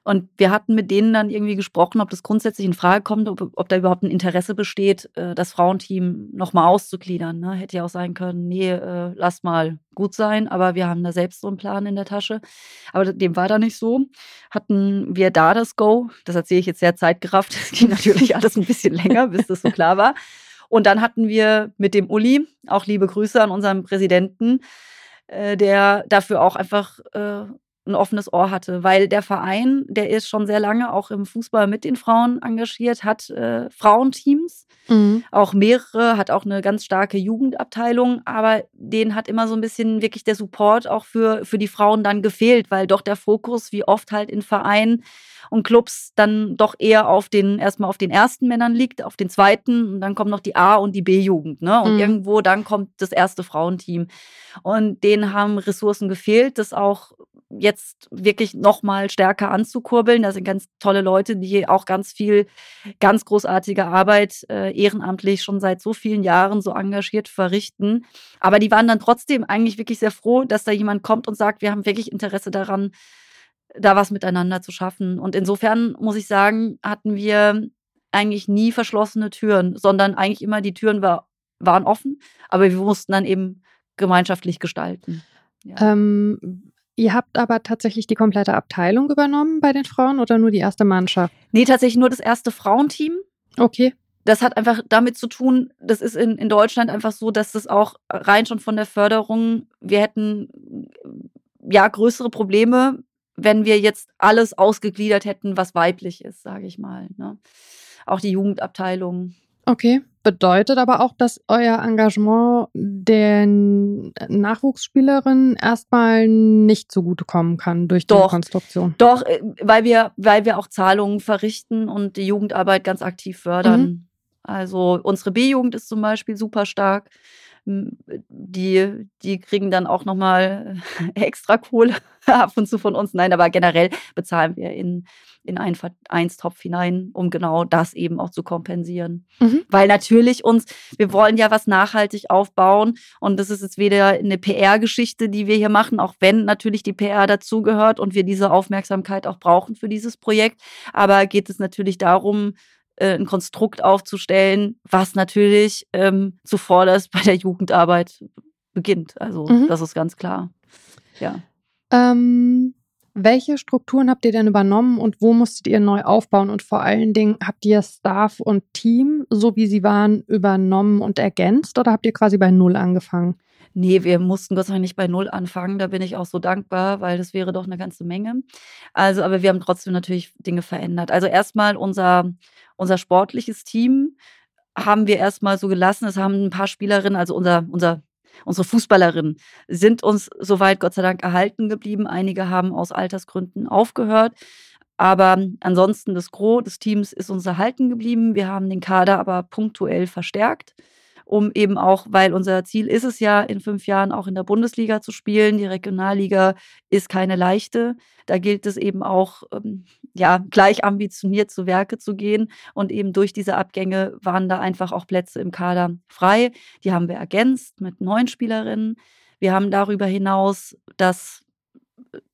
Und wir hatten mit denen dann irgendwie gesprochen, ob das grundsätzlich in Frage kommt, ob, ob da überhaupt ein Interesse besteht, äh, das Frauenteam nochmal auszugliedern. Ne? Hätte ja auch sein können, nee, äh, lass mal gut sein, aber wir haben da selbst so einen Plan in der Tasche. Aber dem war da nicht so. Hatten wir da das Go, das erzähle ich jetzt sehr zeitgerafft, das (laughs) ging natürlich alles ein bisschen länger, bis das so klar war. Und dann hatten wir mit dem Uli, auch liebe Grüße an unseren Präsidenten, äh, der dafür auch einfach äh, ein offenes Ohr hatte, weil der Verein, der ist schon sehr lange auch im Fußball mit den Frauen engagiert, hat äh, Frauenteams, mhm. auch mehrere, hat auch eine ganz starke Jugendabteilung, aber denen hat immer so ein bisschen wirklich der Support auch für, für die Frauen dann gefehlt, weil doch der Fokus, wie oft halt in Vereinen und Clubs dann doch eher auf den, erstmal auf den ersten Männern liegt, auf den zweiten und dann kommt noch die A- und die B-Jugend, ne? Und mhm. irgendwo dann kommt das erste Frauenteam. Und denen haben Ressourcen gefehlt, das auch jetzt wirklich noch mal stärker anzukurbeln. Da sind ganz tolle Leute, die auch ganz viel, ganz großartige Arbeit äh, ehrenamtlich schon seit so vielen Jahren so engagiert verrichten. Aber die waren dann trotzdem eigentlich wirklich sehr froh, dass da jemand kommt und sagt, wir haben wirklich Interesse daran, da was miteinander zu schaffen. Und insofern muss ich sagen, hatten wir eigentlich nie verschlossene Türen, sondern eigentlich immer die Türen war, waren offen, aber wir mussten dann eben gemeinschaftlich gestalten. Ja. Ähm, Ihr habt aber tatsächlich die komplette Abteilung übernommen bei den Frauen oder nur die erste Mannschaft? Nee, tatsächlich nur das erste Frauenteam. Okay. Das hat einfach damit zu tun, das ist in, in Deutschland einfach so, dass das auch rein schon von der Förderung, wir hätten ja größere Probleme, wenn wir jetzt alles ausgegliedert hätten, was weiblich ist, sage ich mal. Ne? Auch die Jugendabteilung. Okay. bedeutet aber auch, dass euer Engagement den Nachwuchsspielerinnen erstmal nicht zugutekommen kann durch die Doch, Konstruktion. Doch, äh, weil wir, weil wir auch Zahlungen verrichten und die Jugendarbeit ganz aktiv fördern. Mhm. Also unsere B-Jugend ist zum Beispiel super stark. M, Die, die kriegen dann auch nochmal (laughs) extra Kohle (laughs) ab und zu von uns. Nein, aber generell bezahlen wir in, in einen Vereinstopf hinein, um genau das eben auch zu kompensieren. Mhm. Weil natürlich uns, wir wollen ja was nachhaltig aufbauen und das ist jetzt wieder eine PR-Geschichte, die wir hier machen, auch wenn natürlich die PR dazugehört und wir diese Aufmerksamkeit auch brauchen für dieses Projekt. Aber geht es natürlich darum, äh, ein Konstrukt aufzustellen, was natürlich ähm, zuvorderst bei der Jugendarbeit beginnt. Also Mhm. das ist ganz klar. Ja. Ähm, welche Strukturen habt ihr denn übernommen und wo musstet ihr neu aufbauen? Und vor allen Dingen, habt ihr Staff und Team, so wie sie waren, übernommen und ergänzt oder habt ihr quasi bei Null angefangen? Nee, wir mussten Gott sei Dank nicht bei Null anfangen. Da bin ich auch so dankbar, weil das wäre doch eine ganze Menge. Also, aber wir haben trotzdem natürlich Dinge verändert. Also erstmal unser, unser sportliches Team haben wir erstmal so gelassen. Es haben ein paar Spielerinnen, also unser, unser, unsere Fußballerinnen, sind uns soweit Gott sei Dank erhalten geblieben. Einige haben aus Altersgründen aufgehört. Aber ansonsten das Gros des Teams ist uns erhalten geblieben. Wir haben den Kader aber punktuell verstärkt um eben auch, weil unser Ziel ist es ja, in fünf Jahren auch in der Bundesliga zu spielen. Die Regionalliga ist keine leichte. Da gilt es eben auch, ähm, ja, gleich ambitioniert zu Werke zu gehen. Und eben durch diese Abgänge waren da einfach auch Plätze im Kader frei. Die haben wir ergänzt mit neuen Spielerinnen. Wir haben darüber hinaus das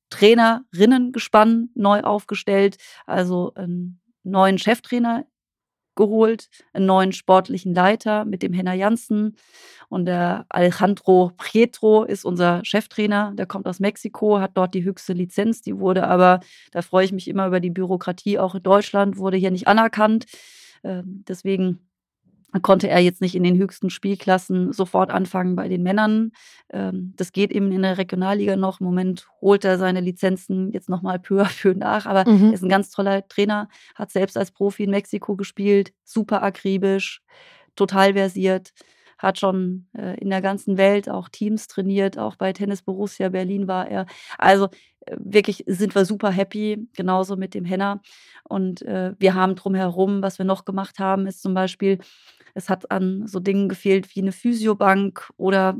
Trainerinnengespann neu aufgestellt, also einen neuen Cheftrainer geholt, einen neuen sportlichen Leiter mit dem Henna Janssen und der Alejandro Pietro ist unser Cheftrainer, der kommt aus Mexiko, hat dort die höchste Lizenz, die wurde aber, da freue ich mich immer über die Bürokratie, auch in Deutschland wurde hier nicht anerkannt. Ähm, deswegen konnte er jetzt nicht in den höchsten Spielklassen sofort anfangen bei den Männern. Ähm, das geht eben in der Regionalliga noch. Im Moment holt er seine Lizenzen jetzt nochmal peu à peu nach. Aber Mhm. er ist ein ganz toller Trainer, hat selbst als Profi in Mexiko gespielt, super akribisch, total versiert, hat schon äh, in der ganzen Welt auch Teams trainiert, auch bei Tennis Borussia Berlin war er. Also äh, wirklich sind wir super happy, genauso mit dem Henner. Und äh, wir haben drumherum, was wir noch gemacht haben, ist zum Beispiel, es hat an so Dingen gefehlt wie eine Physiobank oder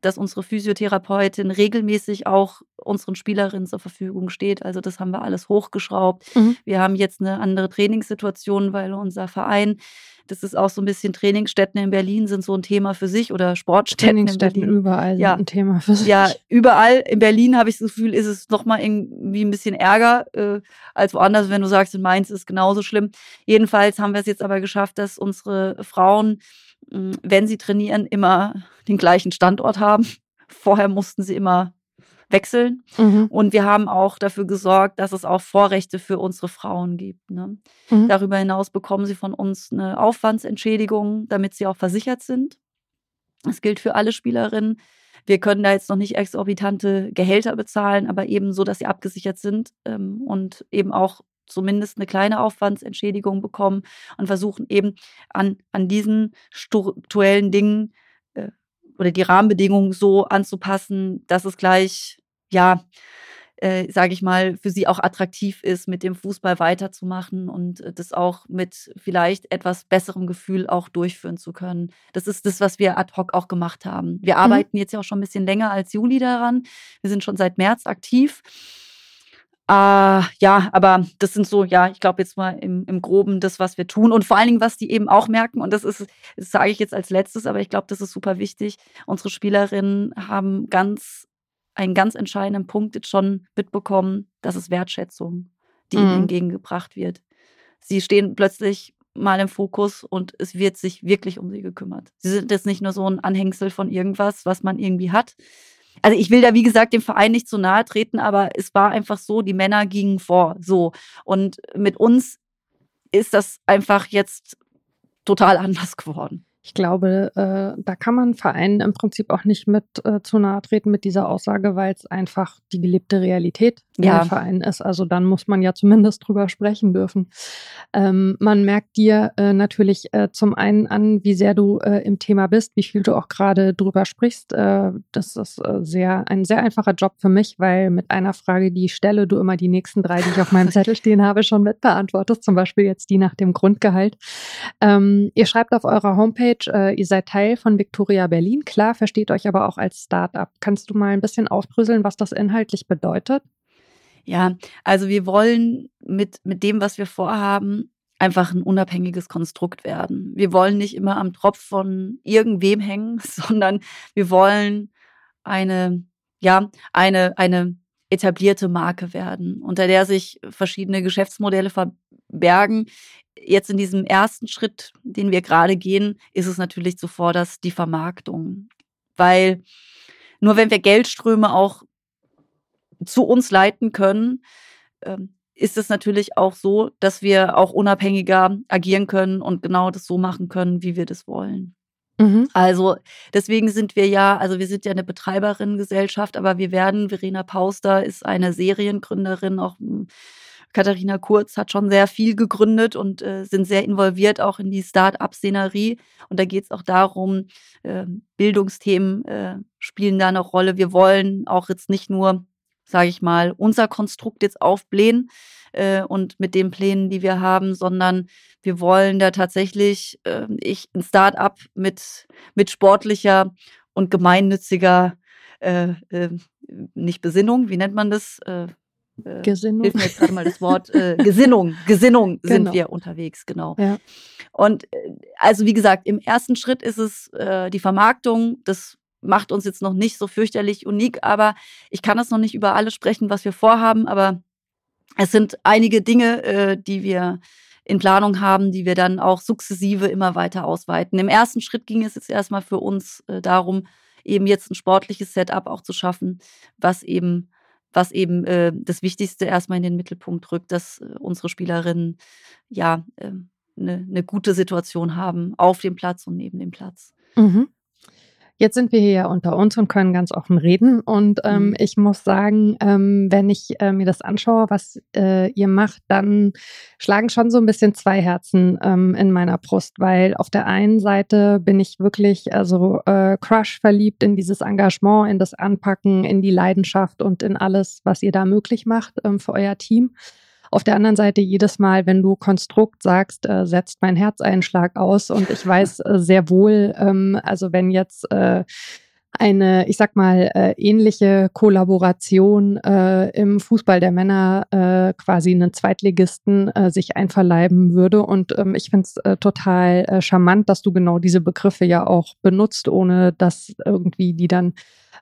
dass unsere Physiotherapeutin regelmäßig auch unseren Spielerinnen zur Verfügung steht. Also das haben wir alles hochgeschraubt. Mhm. Wir haben jetzt eine andere Trainingssituation, weil unser Verein, das ist auch so ein bisschen Trainingsstätten in Berlin sind so ein Thema für sich oder Sportstätten in Trainingsstätten Berlin. überall sind Ja. ein Thema für sich. Ja, überall in Berlin habe ich das Gefühl, ist es nochmal irgendwie ein bisschen ärger äh, als woanders, wenn du sagst, in Mainz ist es genauso schlimm. Jedenfalls haben wir es jetzt aber geschafft, dass unsere Frauen, wenn sie trainieren, immer den gleichen Standort haben. Vorher mussten sie immer wechseln. Mhm. Und wir haben auch dafür gesorgt, dass es auch Vorrechte für unsere Frauen gibt. Ne? Mhm. Darüber hinaus bekommen sie von uns eine Aufwandsentschädigung, damit sie auch versichert sind. Das gilt für alle Spielerinnen. Wir können da jetzt noch nicht exorbitante Gehälter bezahlen, aber eben so, dass sie abgesichert sind ähm, und eben auch zumindest eine kleine Aufwandsentschädigung bekommen und versuchen eben an, an diesen strukturellen Dingen äh, oder die Rahmenbedingungen so anzupassen, dass es gleich, ja, äh, sage ich mal, für sie auch attraktiv ist, mit dem Fußball weiterzumachen und äh, das auch mit vielleicht etwas besserem Gefühl auch durchführen zu können. Das ist das, was wir ad hoc auch gemacht haben. Wir arbeiten jetzt ja auch schon ein bisschen länger als Juli daran. Wir sind schon seit März aktiv. Äh, ja, aber das sind so, ja, ich glaube jetzt mal im, im Groben das, was wir tun. Und vor allen Dingen, was die eben auch merken, und das ist, das sage ich jetzt als letztes, aber ich glaube, das ist super wichtig. Unsere Spielerinnen haben ganz einen ganz entscheidenden Punkt jetzt schon mitbekommen, das ist Wertschätzung, die ihnen Mhm. entgegengebracht wird. Sie stehen plötzlich mal im Fokus und es wird sich wirklich um sie gekümmert. Sie sind jetzt nicht nur so ein Anhängsel von irgendwas, was man irgendwie hat. Also ich will da, wie gesagt, dem Verein nicht zu nahe treten, aber es war einfach so, die Männer gingen vor, so. Und mit uns ist das einfach jetzt total (laughs) anders geworden. Ich glaube, äh, da kann man Vereinen im Prinzip auch nicht mit äh, zu nahe treten mit dieser Aussage, weil es einfach die gelebte Realität ja. der Verein ist. Also dann muss man ja zumindest drüber sprechen dürfen. Ähm, man merkt dir äh, natürlich äh, zum einen an, wie sehr du äh, im Thema bist, wie viel du auch gerade drüber sprichst. Äh, das ist sehr ein sehr einfacher Job für mich, weil mit einer Frage, die ich stelle, du immer die nächsten drei, die ich auf meinem (laughs) Zettel stehen habe, schon mit beantwortest. Zum Beispiel jetzt die nach dem Grundgehalt. Ähm, ihr schreibt auf eurer Homepage Homepage, äh, ihr seid Teil von Victoria Berlin. Klar, versteht euch aber auch als Startup. Kannst du mal ein bisschen aufdröseln, was das inhaltlich bedeutet? Ja, also wir wollen mit, mit dem, was wir vorhaben, einfach ein unabhängiges Konstrukt werden. Wir wollen nicht immer am Tropf von irgendwem hängen, (laughs) sondern wir wollen eine, ja, eine, eine etablierte Marke werden, unter der sich verschiedene Geschäftsmodelle verbergen, jetzt in diesem ersten Schritt, den wir gerade gehen, ist es natürlich zuvor das die Vermarktung. Weil nur wenn wir Geldströme auch zu uns leiten können, ähm, ist es natürlich auch so, dass wir auch unabhängiger agieren können und genau das so machen können, wie wir das wollen. Mhm. Also deswegen sind wir ja, also wir sind ja eine Betreiberinnengesellschaft, aber wir werden, Verena Pauster ist eine Seriengründerin, auch Katharina Kurz hat schon sehr viel gegründet und äh, sind sehr involviert auch in die Start-up-Szenerie. Und da geht es auch darum, äh, Bildungsthemen äh, spielen da eine Rolle. Wir wollen auch jetzt nicht nur, sage ich mal, unser Konstrukt jetzt aufblähen äh, und mit den Plänen, die wir haben, sondern wir wollen da tatsächlich äh, ich ein Start-up mit, mit sportlicher und gemeinnütziger äh, äh, nicht Besinnung, wie nennt man das? Äh, äh, Gesinnung. Hilft mir jetzt gerade mal das Wort. Äh, Gesinnung, (laughs) Gesinnung genau. sind wir unterwegs, genau. Ja. Und äh, also wie gesagt, im ersten Schritt ist es äh, die Vermarktung. Das macht uns jetzt noch nicht so fürchterlich unik, aber ich kann das noch nicht über alles sprechen, was wir vorhaben, aber es sind einige Dinge, äh, die wir in Planung haben, die wir dann auch sukzessive immer weiter ausweiten. Im ersten Schritt ging es jetzt erstmal für uns äh, darum, eben jetzt ein sportliches Setup auch zu schaffen, was eben was eben äh, das Wichtigste erstmal in den Mittelpunkt rückt, dass äh, unsere Spielerinnen ja eine äh, ne, ne gute Situation haben auf dem Platz und neben dem Platz. Mhm. Jetzt sind wir hier ja unter uns und können ganz offen reden. Und ähm, mhm. ich muss sagen, ähm, wenn ich äh, mir das anschaue, was äh, ihr macht, dann schlagen schon so ein bisschen zwei Herzen ähm, in meiner Brust, weil auf der einen Seite bin ich wirklich also äh, crush verliebt in dieses Engagement, in das Anpacken, in die Leidenschaft und in alles, was ihr da möglich macht ähm, für euer Team. Auf der anderen Seite jedes Mal, wenn du Konstrukt sagst, äh, setzt mein Herzeinschlag aus und ich weiß äh, sehr wohl, ähm, also wenn jetzt äh, eine, ich sag mal, äh, ähnliche Kollaboration äh, im Fußball der Männer äh, quasi einen Zweitligisten äh, sich einverleiben würde. Und ähm, ich finde es äh, total äh, charmant, dass du genau diese Begriffe ja auch benutzt, ohne dass irgendwie die dann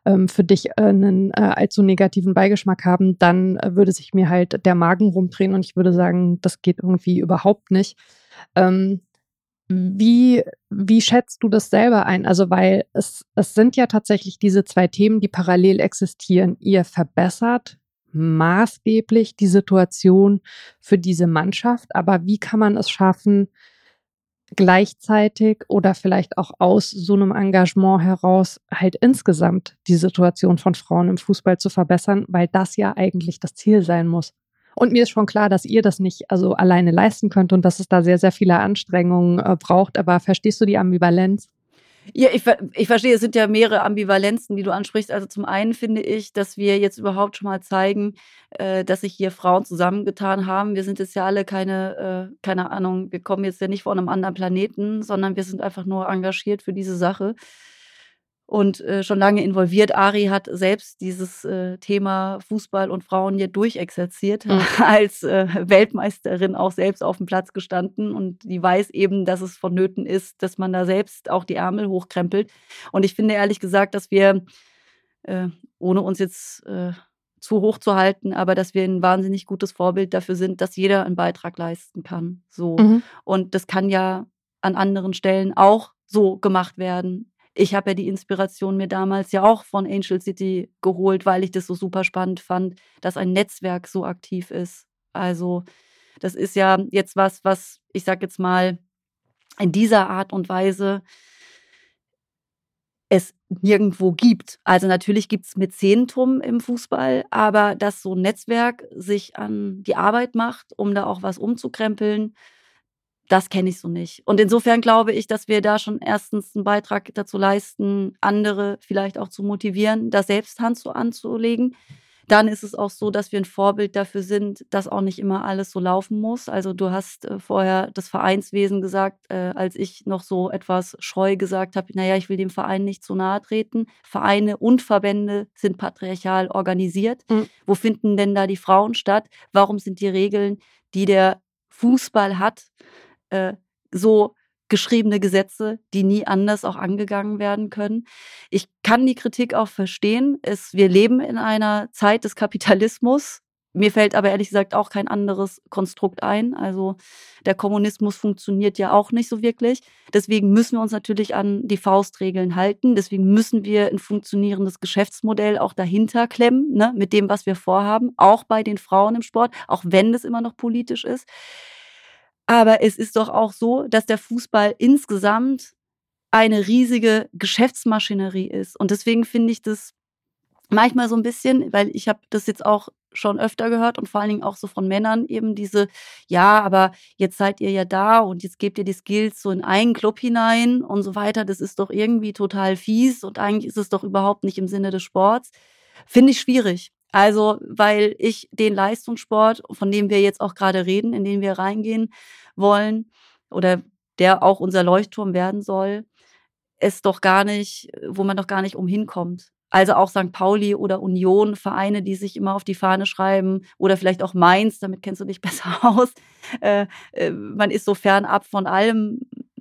ähm, für dich äh, einen äh, allzu negativen Beigeschmack haben, dann äh, würde sich mir halt der Magen rumdrehen und ich würde sagen, das geht irgendwie überhaupt nicht. Ähm, wie, wie schätzt du das selber ein? Also, weil es, es sind ja tatsächlich diese zwei Themen, die parallel existieren. Ihr verbessert maßgeblich die Situation für diese Mannschaft, aber wie kann man es schaffen, gleichzeitig oder vielleicht auch aus so einem Engagement heraus halt insgesamt die Situation von Frauen im Fußball zu verbessern, weil das ja eigentlich das Ziel sein muss. Und mir ist schon klar, dass ihr das nicht also alleine leisten könnt und dass es da sehr, sehr viele Anstrengungen äh, braucht. Aber verstehst du die Ambivalenz? Ja, ich, ich verstehe, es sind ja mehrere Ambivalenzen, die du ansprichst. Also zum einen finde ich, dass wir jetzt überhaupt schon mal zeigen, äh, dass sich hier Frauen zusammengetan haben. Wir sind jetzt ja alle keine, äh, keine Ahnung, wir kommen jetzt ja nicht von einem anderen Planeten, sondern wir sind einfach nur engagiert für diese Sache und äh, schon lange involviert. Ari hat selbst dieses äh, Thema Fußball und Frauen hier durchexerziert, mhm. (laughs) als äh, Weltmeisterin auch selbst auf dem Platz gestanden und die weiß eben, dass es vonnöten ist, dass man da selbst auch die Ärmel hochkrempelt. Und ich finde ehrlich gesagt, dass wir, äh, ohne uns jetzt äh, zu hoch zu halten, aber dass wir ein wahnsinnig gutes Vorbild dafür sind, dass jeder einen Beitrag leisten kann. So. Mhm. Und das kann ja an anderen Stellen auch so gemacht werden ich habe ja die Inspiration mir damals ja auch von Angel City geholt, weil ich das so super spannend fand, dass ein Netzwerk so aktiv ist. Also das ist ja jetzt was, was ich sage jetzt mal in dieser Art und Weise es nirgendwo gibt. Also natürlich gibt es Mäzenentum im Fußball, aber dass so ein Netzwerk sich an die Arbeit macht, um da auch was umzukrempeln, das kenne ich so nicht. Und insofern glaube ich, dass wir da schon erstens einen Beitrag dazu leisten, andere vielleicht auch zu motivieren, da selbst Hand zu anzulegen dann ist es auch so, dass wir ein Vorbild dafür sind, dass auch nicht immer alles so laufen muss. Also du hast äh, vorher das Vereinswesen gesagt, äh, als ich noch so etwas scheu gesagt habe, naja, ich will dem Verein nicht zu nahe treten. Vereine und Verbände sind patriarchal organisiert. Mhm. Wo finden denn da die Frauen statt? Warum sind die Regeln, die der Fußball hat, äh, so geschriebene Gesetze, die nie anders auch angegangen werden können. Ich kann die Kritik auch verstehen. Es, wir leben in einer Zeit des Kapitalismus. Mir fällt aber ehrlich gesagt auch kein anderes Konstrukt ein. Also der Kommunismus funktioniert ja auch nicht so wirklich. Deswegen müssen wir uns natürlich an die Faustregeln halten. Deswegen müssen wir ein funktionierendes Geschäftsmodell auch dahinter klemmen, ne, mit dem, was wir vorhaben, auch bei den Frauen im Sport, auch wenn das immer noch politisch ist. Aber es ist doch auch so, dass der Fußball insgesamt eine riesige Geschäftsmaschinerie ist. Und deswegen finde ich das manchmal so ein bisschen, weil ich habe das jetzt auch schon öfter gehört und vor allen Dingen auch so von Männern eben diese, ja, aber jetzt seid ihr ja da und jetzt gebt ihr die Skills so in einen Club hinein und so weiter. Das ist doch irgendwie total fies und eigentlich ist es doch überhaupt nicht im Sinne des Sports. Finde ich schwierig. Also, weil ich den Leistungssport, von dem wir jetzt auch gerade reden, in den wir reingehen wollen oder der auch unser Leuchtturm werden soll, es doch gar nicht, wo man doch gar nicht umhin kommt. Also auch St. Pauli oder Union, Vereine, die sich immer auf die Fahne schreiben oder vielleicht auch Mainz, damit kennst du dich (laughs) besser aus. Äh, äh, man ist so fernab von allem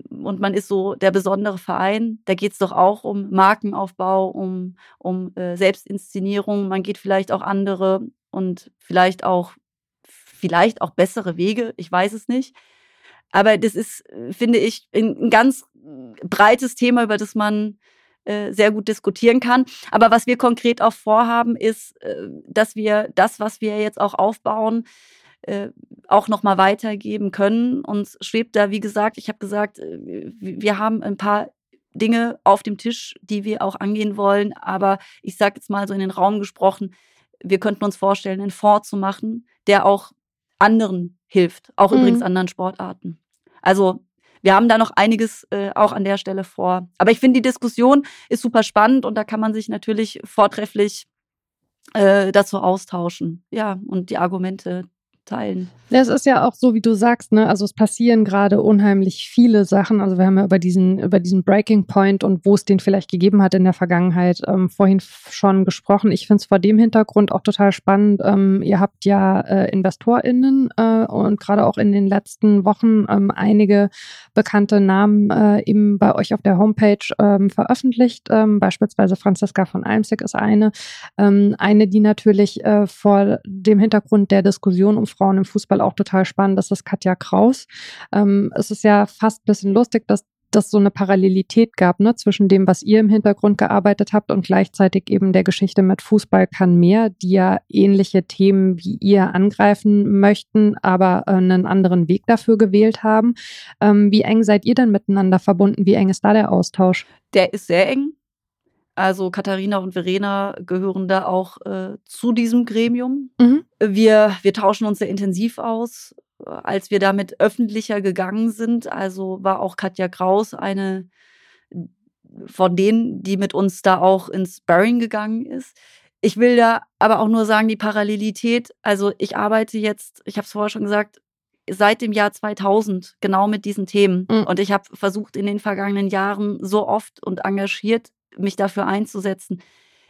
und man ist so der besondere Verein. Da geht es doch auch um Markenaufbau, um, um äh, Selbstinszenierung. Man geht vielleicht auch andere und vielleicht auch, vielleicht auch bessere Wege. Ich weiß es nicht. Aber das ist, finde ich, ein ganz breites Thema, über das man äh, sehr gut diskutieren kann. Aber was wir konkret auch vorhaben, ist, äh, dass wir das, was wir jetzt auch aufbauen, äh, auch noch mal weitergeben können. Uns schwebt da, wie gesagt, ich habe gesagt, äh, wir haben ein paar Dinge auf dem Tisch, die wir auch angehen wollen. Aber ich sage jetzt mal so in den Raum gesprochen, wir könnten uns vorstellen, einen Fonds zu machen, der auch anderen hilft, auch mhm. übrigens anderen Sportarten. Also wir haben da noch einiges äh, auch an der Stelle vor. Aber ich finde, die Diskussion ist super spannend und da kann man sich natürlich vortrefflich äh, dazu austauschen. Ja, und die Argumente teilen. Es ist ja auch so, wie du sagst, ne? Also es passieren gerade unheimlich viele Sachen. Also wir haben ja über diesen, über diesen Breaking Point und wo es den vielleicht gegeben hat in der Vergangenheit ähm, vorhin schon gesprochen. Ich finde es vor dem Hintergrund auch total spannend. Ähm, ihr habt ja äh, InvestorInnen äh, und gerade auch in den letzten Wochen ähm, einige bekannte Namen äh, eben bei euch auf der Homepage ähm, veröffentlicht. Ähm, beispielsweise Franziska von Almsig ist eine. Ähm, eine, die natürlich äh, vor dem Hintergrund der Diskussion um Frauen im Fußball auch total spannend. Das ist Katja Kraus. Ähm, es ist ja fast ein bisschen lustig, dass dass so eine Parallelität gab ne, zwischen dem, was ihr im Hintergrund gearbeitet habt und gleichzeitig eben der Geschichte mit Fußball kann mehr, die ja ähnliche Themen wie ihr angreifen möchten, aber äh, einen anderen Weg dafür gewählt haben. Ähm, wie eng seid ihr denn miteinander verbunden? Wie eng ist da der Austausch? Der ist sehr eng. Also Katharina und Verena gehören da auch äh, zu diesem Gremium. Mhm. Wir, wir tauschen uns sehr intensiv aus. Als wir damit öffentlicher gegangen sind, also war auch Katja Kraus eine von denen, die mit uns da auch ins Sparring gegangen ist. Ich will da aber auch nur sagen, die Parallelität, also ich arbeite jetzt, ich habe es vorher schon gesagt, seit dem Jahr 2000 genau mit diesen Themen. Mhm. Und ich habe versucht, in den vergangenen Jahren so oft und engagiert mich dafür einzusetzen.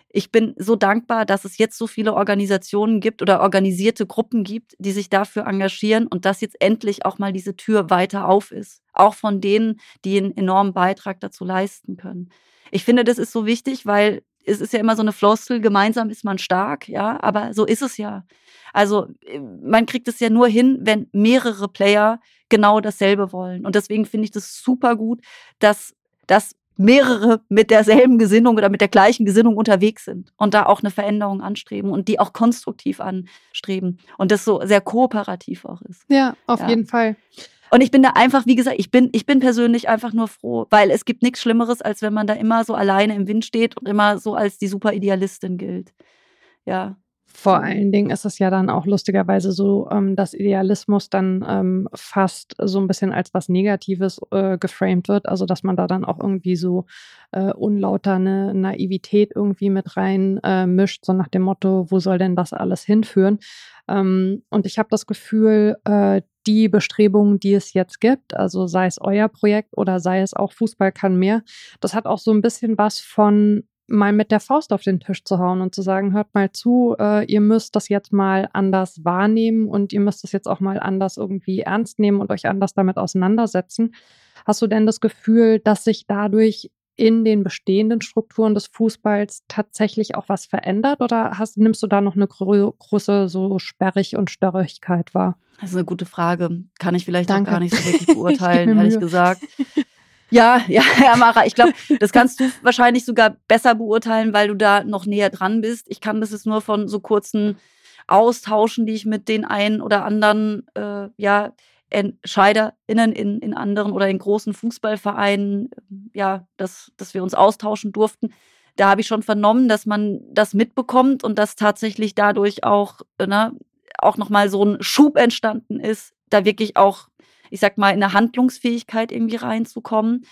Ich bin so dankbar, dass es jetzt so viele Organisationen gibt oder organisierte Gruppen gibt, die sich dafür engagieren und dass jetzt endlich auch mal diese Tür weiter auf ist. Auch von denen, die einen enormen Beitrag dazu leisten können. Ich finde, das ist so wichtig, weil es ist ja immer so eine Floskel, gemeinsam ist man stark, ja, aber so ist es ja. Also man kriegt es ja nur hin, wenn mehrere Player genau dasselbe wollen. Und deswegen finde ich das super gut, dass das mehrere mit derselben Gesinnung oder mit der gleichen Gesinnung unterwegs sind und da auch eine Veränderung anstreben und die auch konstruktiv anstreben und das so sehr kooperativ auch ist. Ja, auf ja. jeden Fall. Und ich bin da einfach, wie gesagt, ich bin, ich bin persönlich einfach nur froh, weil es gibt nichts Schlimmeres, als wenn man da immer so alleine im Wind steht und immer so als die super Idealistin gilt. Ja. Vor allen Dingen ist es ja dann auch lustigerweise so, ähm, dass Idealismus dann ähm, fast so ein bisschen als was Negatives äh, geframed wird. Also dass man da dann auch irgendwie so äh, unlauter eine Naivität irgendwie mit rein äh, mischt, so nach dem Motto, wo soll denn das alles hinführen? Ähm, und ich habe das Gefühl, äh, die Bestrebungen, die es jetzt gibt, also sei es euer Projekt oder sei es auch Fußball kann mehr, das hat auch so ein bisschen was von mal mit der Faust auf den Tisch zu hauen und zu sagen, hört mal zu, äh, ihr müsst das jetzt mal anders wahrnehmen und ihr müsst das jetzt auch mal anders irgendwie ernst nehmen und euch anders damit auseinandersetzen. Hast du denn das Gefühl, dass sich dadurch in den bestehenden Strukturen des Fußballs tatsächlich auch was verändert oder hast, nimmst du da noch eine gro große so Sperrig und Störrigkeit wahr? Das ist eine gute Frage. Kann ich vielleicht auch gar nicht so wirklich (laughs) beurteilen, ehrlich gesagt. Ja, ja, (laughs) ja, Mara, ich glaube, das kannst du wahrscheinlich sogar besser beurteilen, weil du da noch näher dran bist. Ich kann das jetzt nur von so kurzen Austauschen, die ich mit den einen oder anderen, äh, ja, EntscheiderInnen in, in anderen oder in großen Fußballvereinen, ja, dass, dass wir uns austauschen durften. Da habe ich schon vernommen, dass man das mitbekommt und dass tatsächlich dadurch auch, ne, auch nochmal so ein Schub entstanden ist, da wirklich auch ich sag mal, in eine Handlungsfähigkeit irgendwie reinzukommen.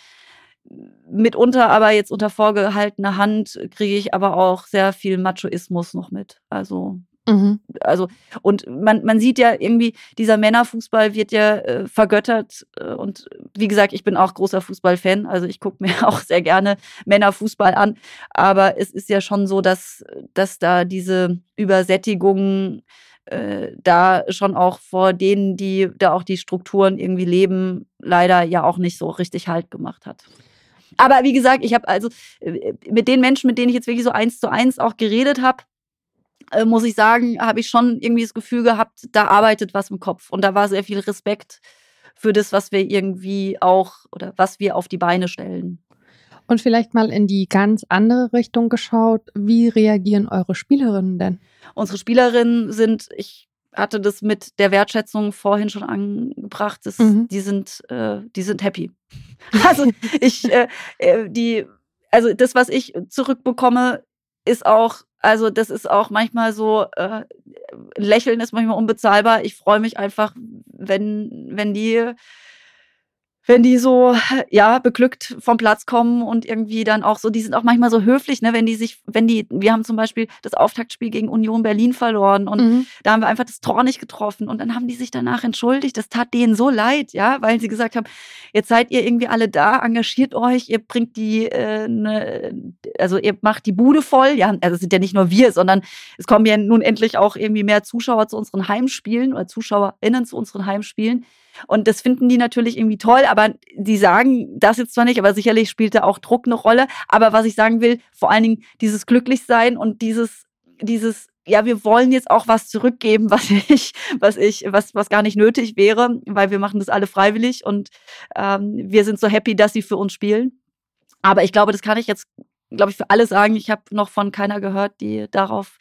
Mitunter aber jetzt unter vorgehaltener Hand kriege ich aber auch sehr viel Machoismus noch mit. Also Mhm. Also, und man, man sieht ja irgendwie, dieser Männerfußball wird ja äh, vergöttert. Äh, und wie gesagt, ich bin auch großer Fußballfan. Also ich gucke (laughs) mir auch sehr gerne Männerfußball an. Aber es ist ja schon so, dass, dass da diese Übersättigung äh, da schon auch vor denen, die da auch die Strukturen irgendwie leben, leider ja auch nicht so richtig Halt gemacht hat. Aber wie gesagt, ich habe also äh, mit den Menschen, mit denen ich jetzt wirklich so eins zu eins auch geredet habe, äh, muss ich sagen, habe ich schon irgendwie das Gefühl gehabt, da arbeitet was im Kopf. Und da war sehr viel Respekt für das, was wir irgendwie auch oder was wir auf die Beine stellen. Und vielleicht mal in die ganz andere Richtung geschaut. Wie reagieren eure Spielerinnen denn? Unsere Spielerinnen sind, ich hatte das mit der Wertschätzung vorhin schon angebracht, das, mhm. die sind, äh, die sind happy. (laughs) Also ich, äh, äh, die, also das, was ich zurückbekomme, ist auch, also das ist auch manchmal so, äh, Lächeln ist manchmal unbezahlbar. Ich freue mich einfach, wenn, wenn die wenn die so, ja, beglückt vom Platz kommen und irgendwie dann auch so, die sind auch manchmal so höflich, ne, wenn die sich, wenn die, wir haben zum Beispiel das Auftaktspiel gegen Union Berlin verloren und mhm. da haben wir einfach das Tor nicht getroffen und dann haben die sich danach entschuldigt. Das tat denen so leid, ja, weil sie gesagt haben, jetzt seid ihr irgendwie alle da, engagiert euch, ihr bringt die, äh, ne, also ihr macht die Bude voll, ja, also es sind ja nicht nur wir, sondern es kommen ja nun endlich auch irgendwie mehr Zuschauer zu unseren Heimspielen oder ZuschauerInnen zu unseren Heimspielen. Und das finden die natürlich irgendwie toll, aber die sagen das jetzt zwar nicht, aber sicherlich spielt da auch Druck eine Rolle. Aber was ich sagen will, vor allen Dingen dieses Glücklichsein und dieses, dieses, ja, wir wollen jetzt auch was zurückgeben, (laughs) was ich, was ich, was, was gar nicht nötig wäre, weil wir machen das alle freiwillig und ähm, wir sind so happy, dass sie für uns spielen. Aber ich glaube, das kann ich jetzt, glaube ich, für alle sagen. Ich habe noch von keiner gehört, die darauf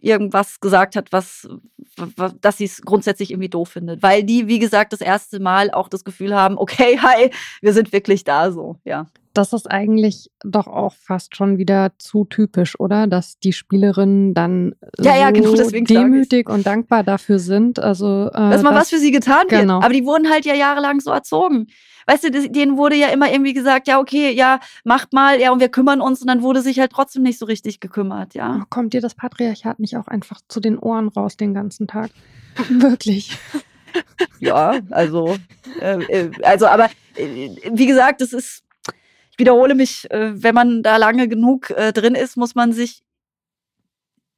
irgendwas gesagt hat, was, was dass sie es grundsätzlich irgendwie doof findet. Weil die, wie gesagt, das erste Mal auch das Gefühl haben, (laughs) okay, hi, wir sind wirklich da so, ja. Das ist eigentlich doch auch fast schon wieder zu typisch, oder? Dass die Spielerinnen dann ja, so ja, genau, demütig und dankbar dafür sind. Also, äh, dass mal was für sie getan genau. wird. Aber die wurden halt ja jahrelang so erzogen weißt du, denen wurde ja immer irgendwie gesagt, ja, okay, ja, macht mal, ja, und wir kümmern uns und dann wurde sich halt trotzdem nicht so richtig gekümmert, ja. Oh, kommt dir das Patriarchat nicht auch einfach zu den Ohren raus den ganzen Tag? (laughs) Wirklich. (laughs) ja, also, äh, äh, also, aber äh, wie gesagt, das ist, ich wiederhole mich, äh, wenn man da lange genug äh, drin ist, muss man sich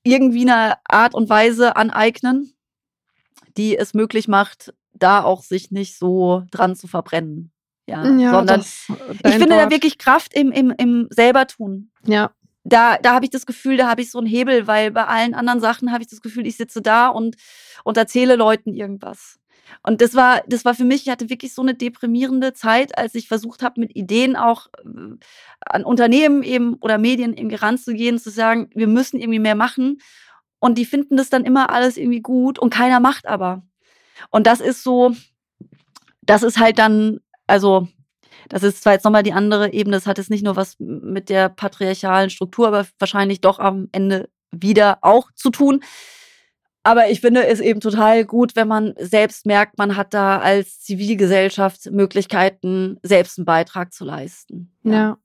irgendwie eine Art und Weise aneignen, die es möglich macht, da auch sich nicht so dran zu verbrennen. Ja, ja sondern ich finde Wort. da wirklich Kraft im, im, im selber tun. Ja. Da, da habe ich das Gefühl, da habe ich so einen Hebel, weil bei allen anderen Sachen habe ich das Gefühl, ich sitze da und, und erzähle Leuten irgendwas. Und das war, das war für mich, ich hatte wirklich so eine deprimierende Zeit, als ich versucht habe, mit Ideen auch äh, an Unternehmen eben oder Medien irgendwie ranzugehen, zu sagen, wir müssen irgendwie mehr machen. Und die finden das dann immer alles irgendwie gut und keiner macht aber. Und das ist so, das ist halt dann, also das ist zwar jetzt nochmal die andere Ebene, das hat jetzt nicht nur was mit der patriarchalen Struktur, aber wahrscheinlich doch am Ende wieder auch zu tun. Aber ich finde es eben total gut, wenn man selbst merkt, man hat da als Zivilgesellschaft Möglichkeiten, selbst einen Beitrag zu leisten. ja. ja.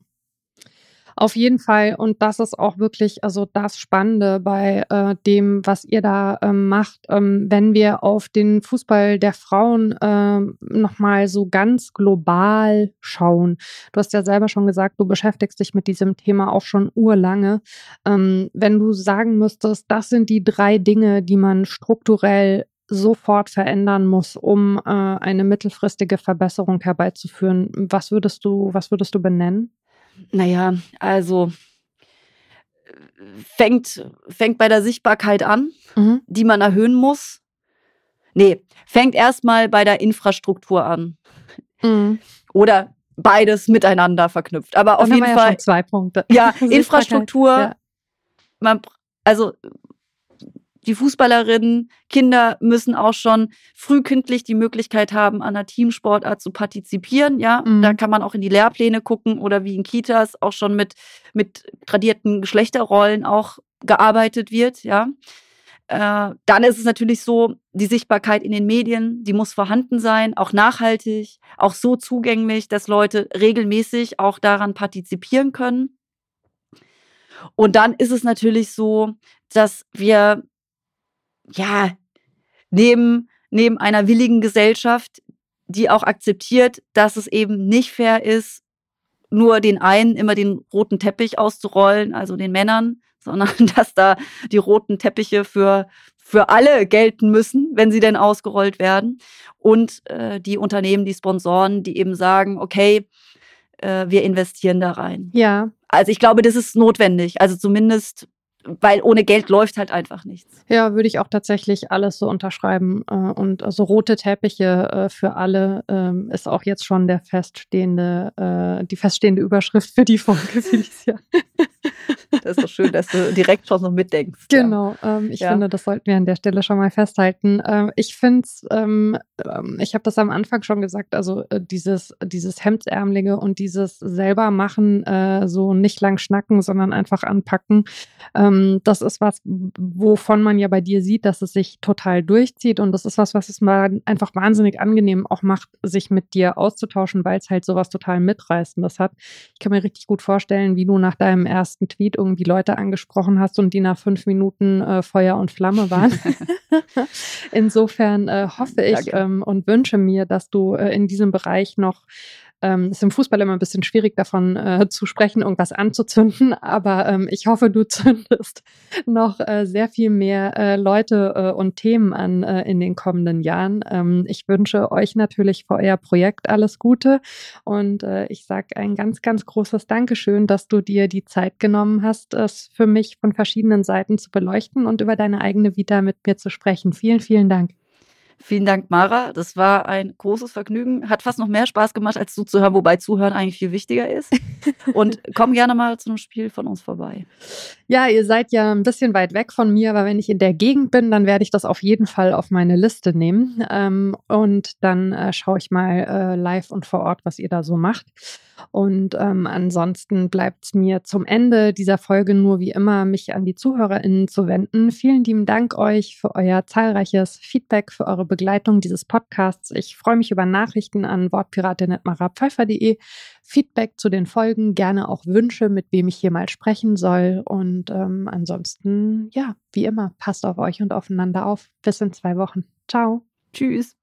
Auf jeden Fall. Und das ist auch wirklich also das Spannende bei äh, dem, was ihr da ähm, macht. Ähm, wenn wir auf den Fußball der Frauen ähm, nochmal so ganz global schauen. Du hast ja selber schon gesagt, du beschäftigst dich mit diesem Thema auch schon urlange. Ähm, wenn du sagen müsstest, das sind die drei Dinge, die man strukturell sofort verändern muss, um äh, eine mittelfristige Verbesserung herbeizuführen. Was würdest du, was würdest du benennen? Naja, also fängt, fängt bei der Sichtbarkeit an, mhm. die man erhöhen muss. Nee, fängt erstmal bei der Infrastruktur an. Mhm. Oder beides miteinander verknüpft. Aber Dann auf jeden Fall. Ja zwei Punkte. Ja, (laughs) Infrastruktur. Ja. Man, also die Fußballerinnen, Kinder müssen auch schon frühkindlich die Möglichkeit haben, an einer Teamsportart zu partizipieren. Ja, mhm. da kann man auch in die Lehrpläne gucken oder wie in Kitas auch schon mit, mit tradierten Geschlechterrollen auch gearbeitet wird. Ja, äh, dann ist es natürlich so, die Sichtbarkeit in den Medien, die muss vorhanden sein, auch nachhaltig, auch so zugänglich, dass Leute regelmäßig auch daran partizipieren können. Und dann ist es natürlich so, dass wir ja, neben, neben einer willigen Gesellschaft, die auch akzeptiert, dass es eben nicht fair ist, nur den einen immer den roten Teppich auszurollen, also den Männern, (laughs) sondern dass da die roten Teppiche für, für alle gelten müssen, wenn sie denn ausgerollt werden. Und äh, die Unternehmen, die Sponsoren, die eben sagen, okay, äh, wir investieren da rein. Ja. Also ich glaube, das ist notwendig. Also zumindest weil ohne Geld läuft halt einfach nichts. Ja, würde ich auch tatsächlich alles so unterschreiben. Äh, und also rote Teppiche äh, für alle ähm, ist auch jetzt schon der feststehende, äh, die feststehende Überschrift für die Folge, (laughs) Felicia. (laughs) Das ist doch schön, dass du direkt schon so mitdenkst. Genau, ähm, ich ja. finde, das sollten wir an der Stelle schon mal festhalten. Ähm, ich finde es, ähm, ähm, ich habe das am Anfang schon gesagt, also äh, dieses, dieses Hemdsärmelige und dieses selber machen, äh, so nicht lang schnacken, sondern einfach anpacken. Ähm, das ist was, wovon man ja bei dir sieht, dass es sich total durchzieht und das ist was, was es mal einfach wahnsinnig angenehm auch macht, sich mit dir auszutauschen, weil es halt sowas total mitreißendes hat. Ich kann mir richtig gut vorstellen, wie du nach deinem ersten Tweet irgendwie Leute angesprochen hast und die nach fünf Minuten äh, Feuer und Flamme waren. (laughs) Insofern äh, hoffe ich ähm, und wünsche mir, dass du äh, in diesem Bereich noch ähm, ist im Fußball immer ein bisschen schwierig davon äh, zu sprechen, irgendwas anzuzünden, (laughs) aber ähm, ich hoffe, du (laughs) zündest noch äh, sehr viel mehr äh, Leute äh, und Themen an äh, in den kommenden Jahren. Ähm, ich wünsche euch natürlich für euer Projekt alles Gute und äh, ich sage ein ganz, ganz großes Dankeschön, dass du dir die Zeit genommen hast, es für mich von verschiedenen Seiten zu beleuchten und über deine eigene Vita mit mir zu sprechen. Vielen, vielen Dank. Vielen Dank, Mara. Das war ein großes Vergnügen. Hat fast noch mehr Spaß gemacht, als zuzuhören, wobei Zuhören eigentlich viel wichtiger ist. (laughs) Und komm gerne mal zu einem Spiel von uns vorbei. Ja, ihr seid ja ein bisschen weit weg von mir, aber wenn ich in der Gegend bin, dann werde ich das auf jeden Fall auf meine Liste nehmen. Ähm, und dann äh, schaue ich mal äh, live und vor Ort, was ihr da so macht. Und ähm, ansonsten bleibt es mir zum Ende dieser Folge nur wie immer, mich an die ZuhörerInnen zu wenden. Vielen lieben Dank euch für euer zahlreiches Feedback, für eure Begleitung dieses Podcasts. Ich freue mich über Nachrichten an wortpiratin.marapfeifer.de, Feedback zu den Folgen, gerne auch Wünsche, mit wem ich hier mal sprechen soll. Und ähm, ansonsten, ja, wie immer, passt auf euch und aufeinander auf. Bis in zwei Wochen. Ciao. Tschüss.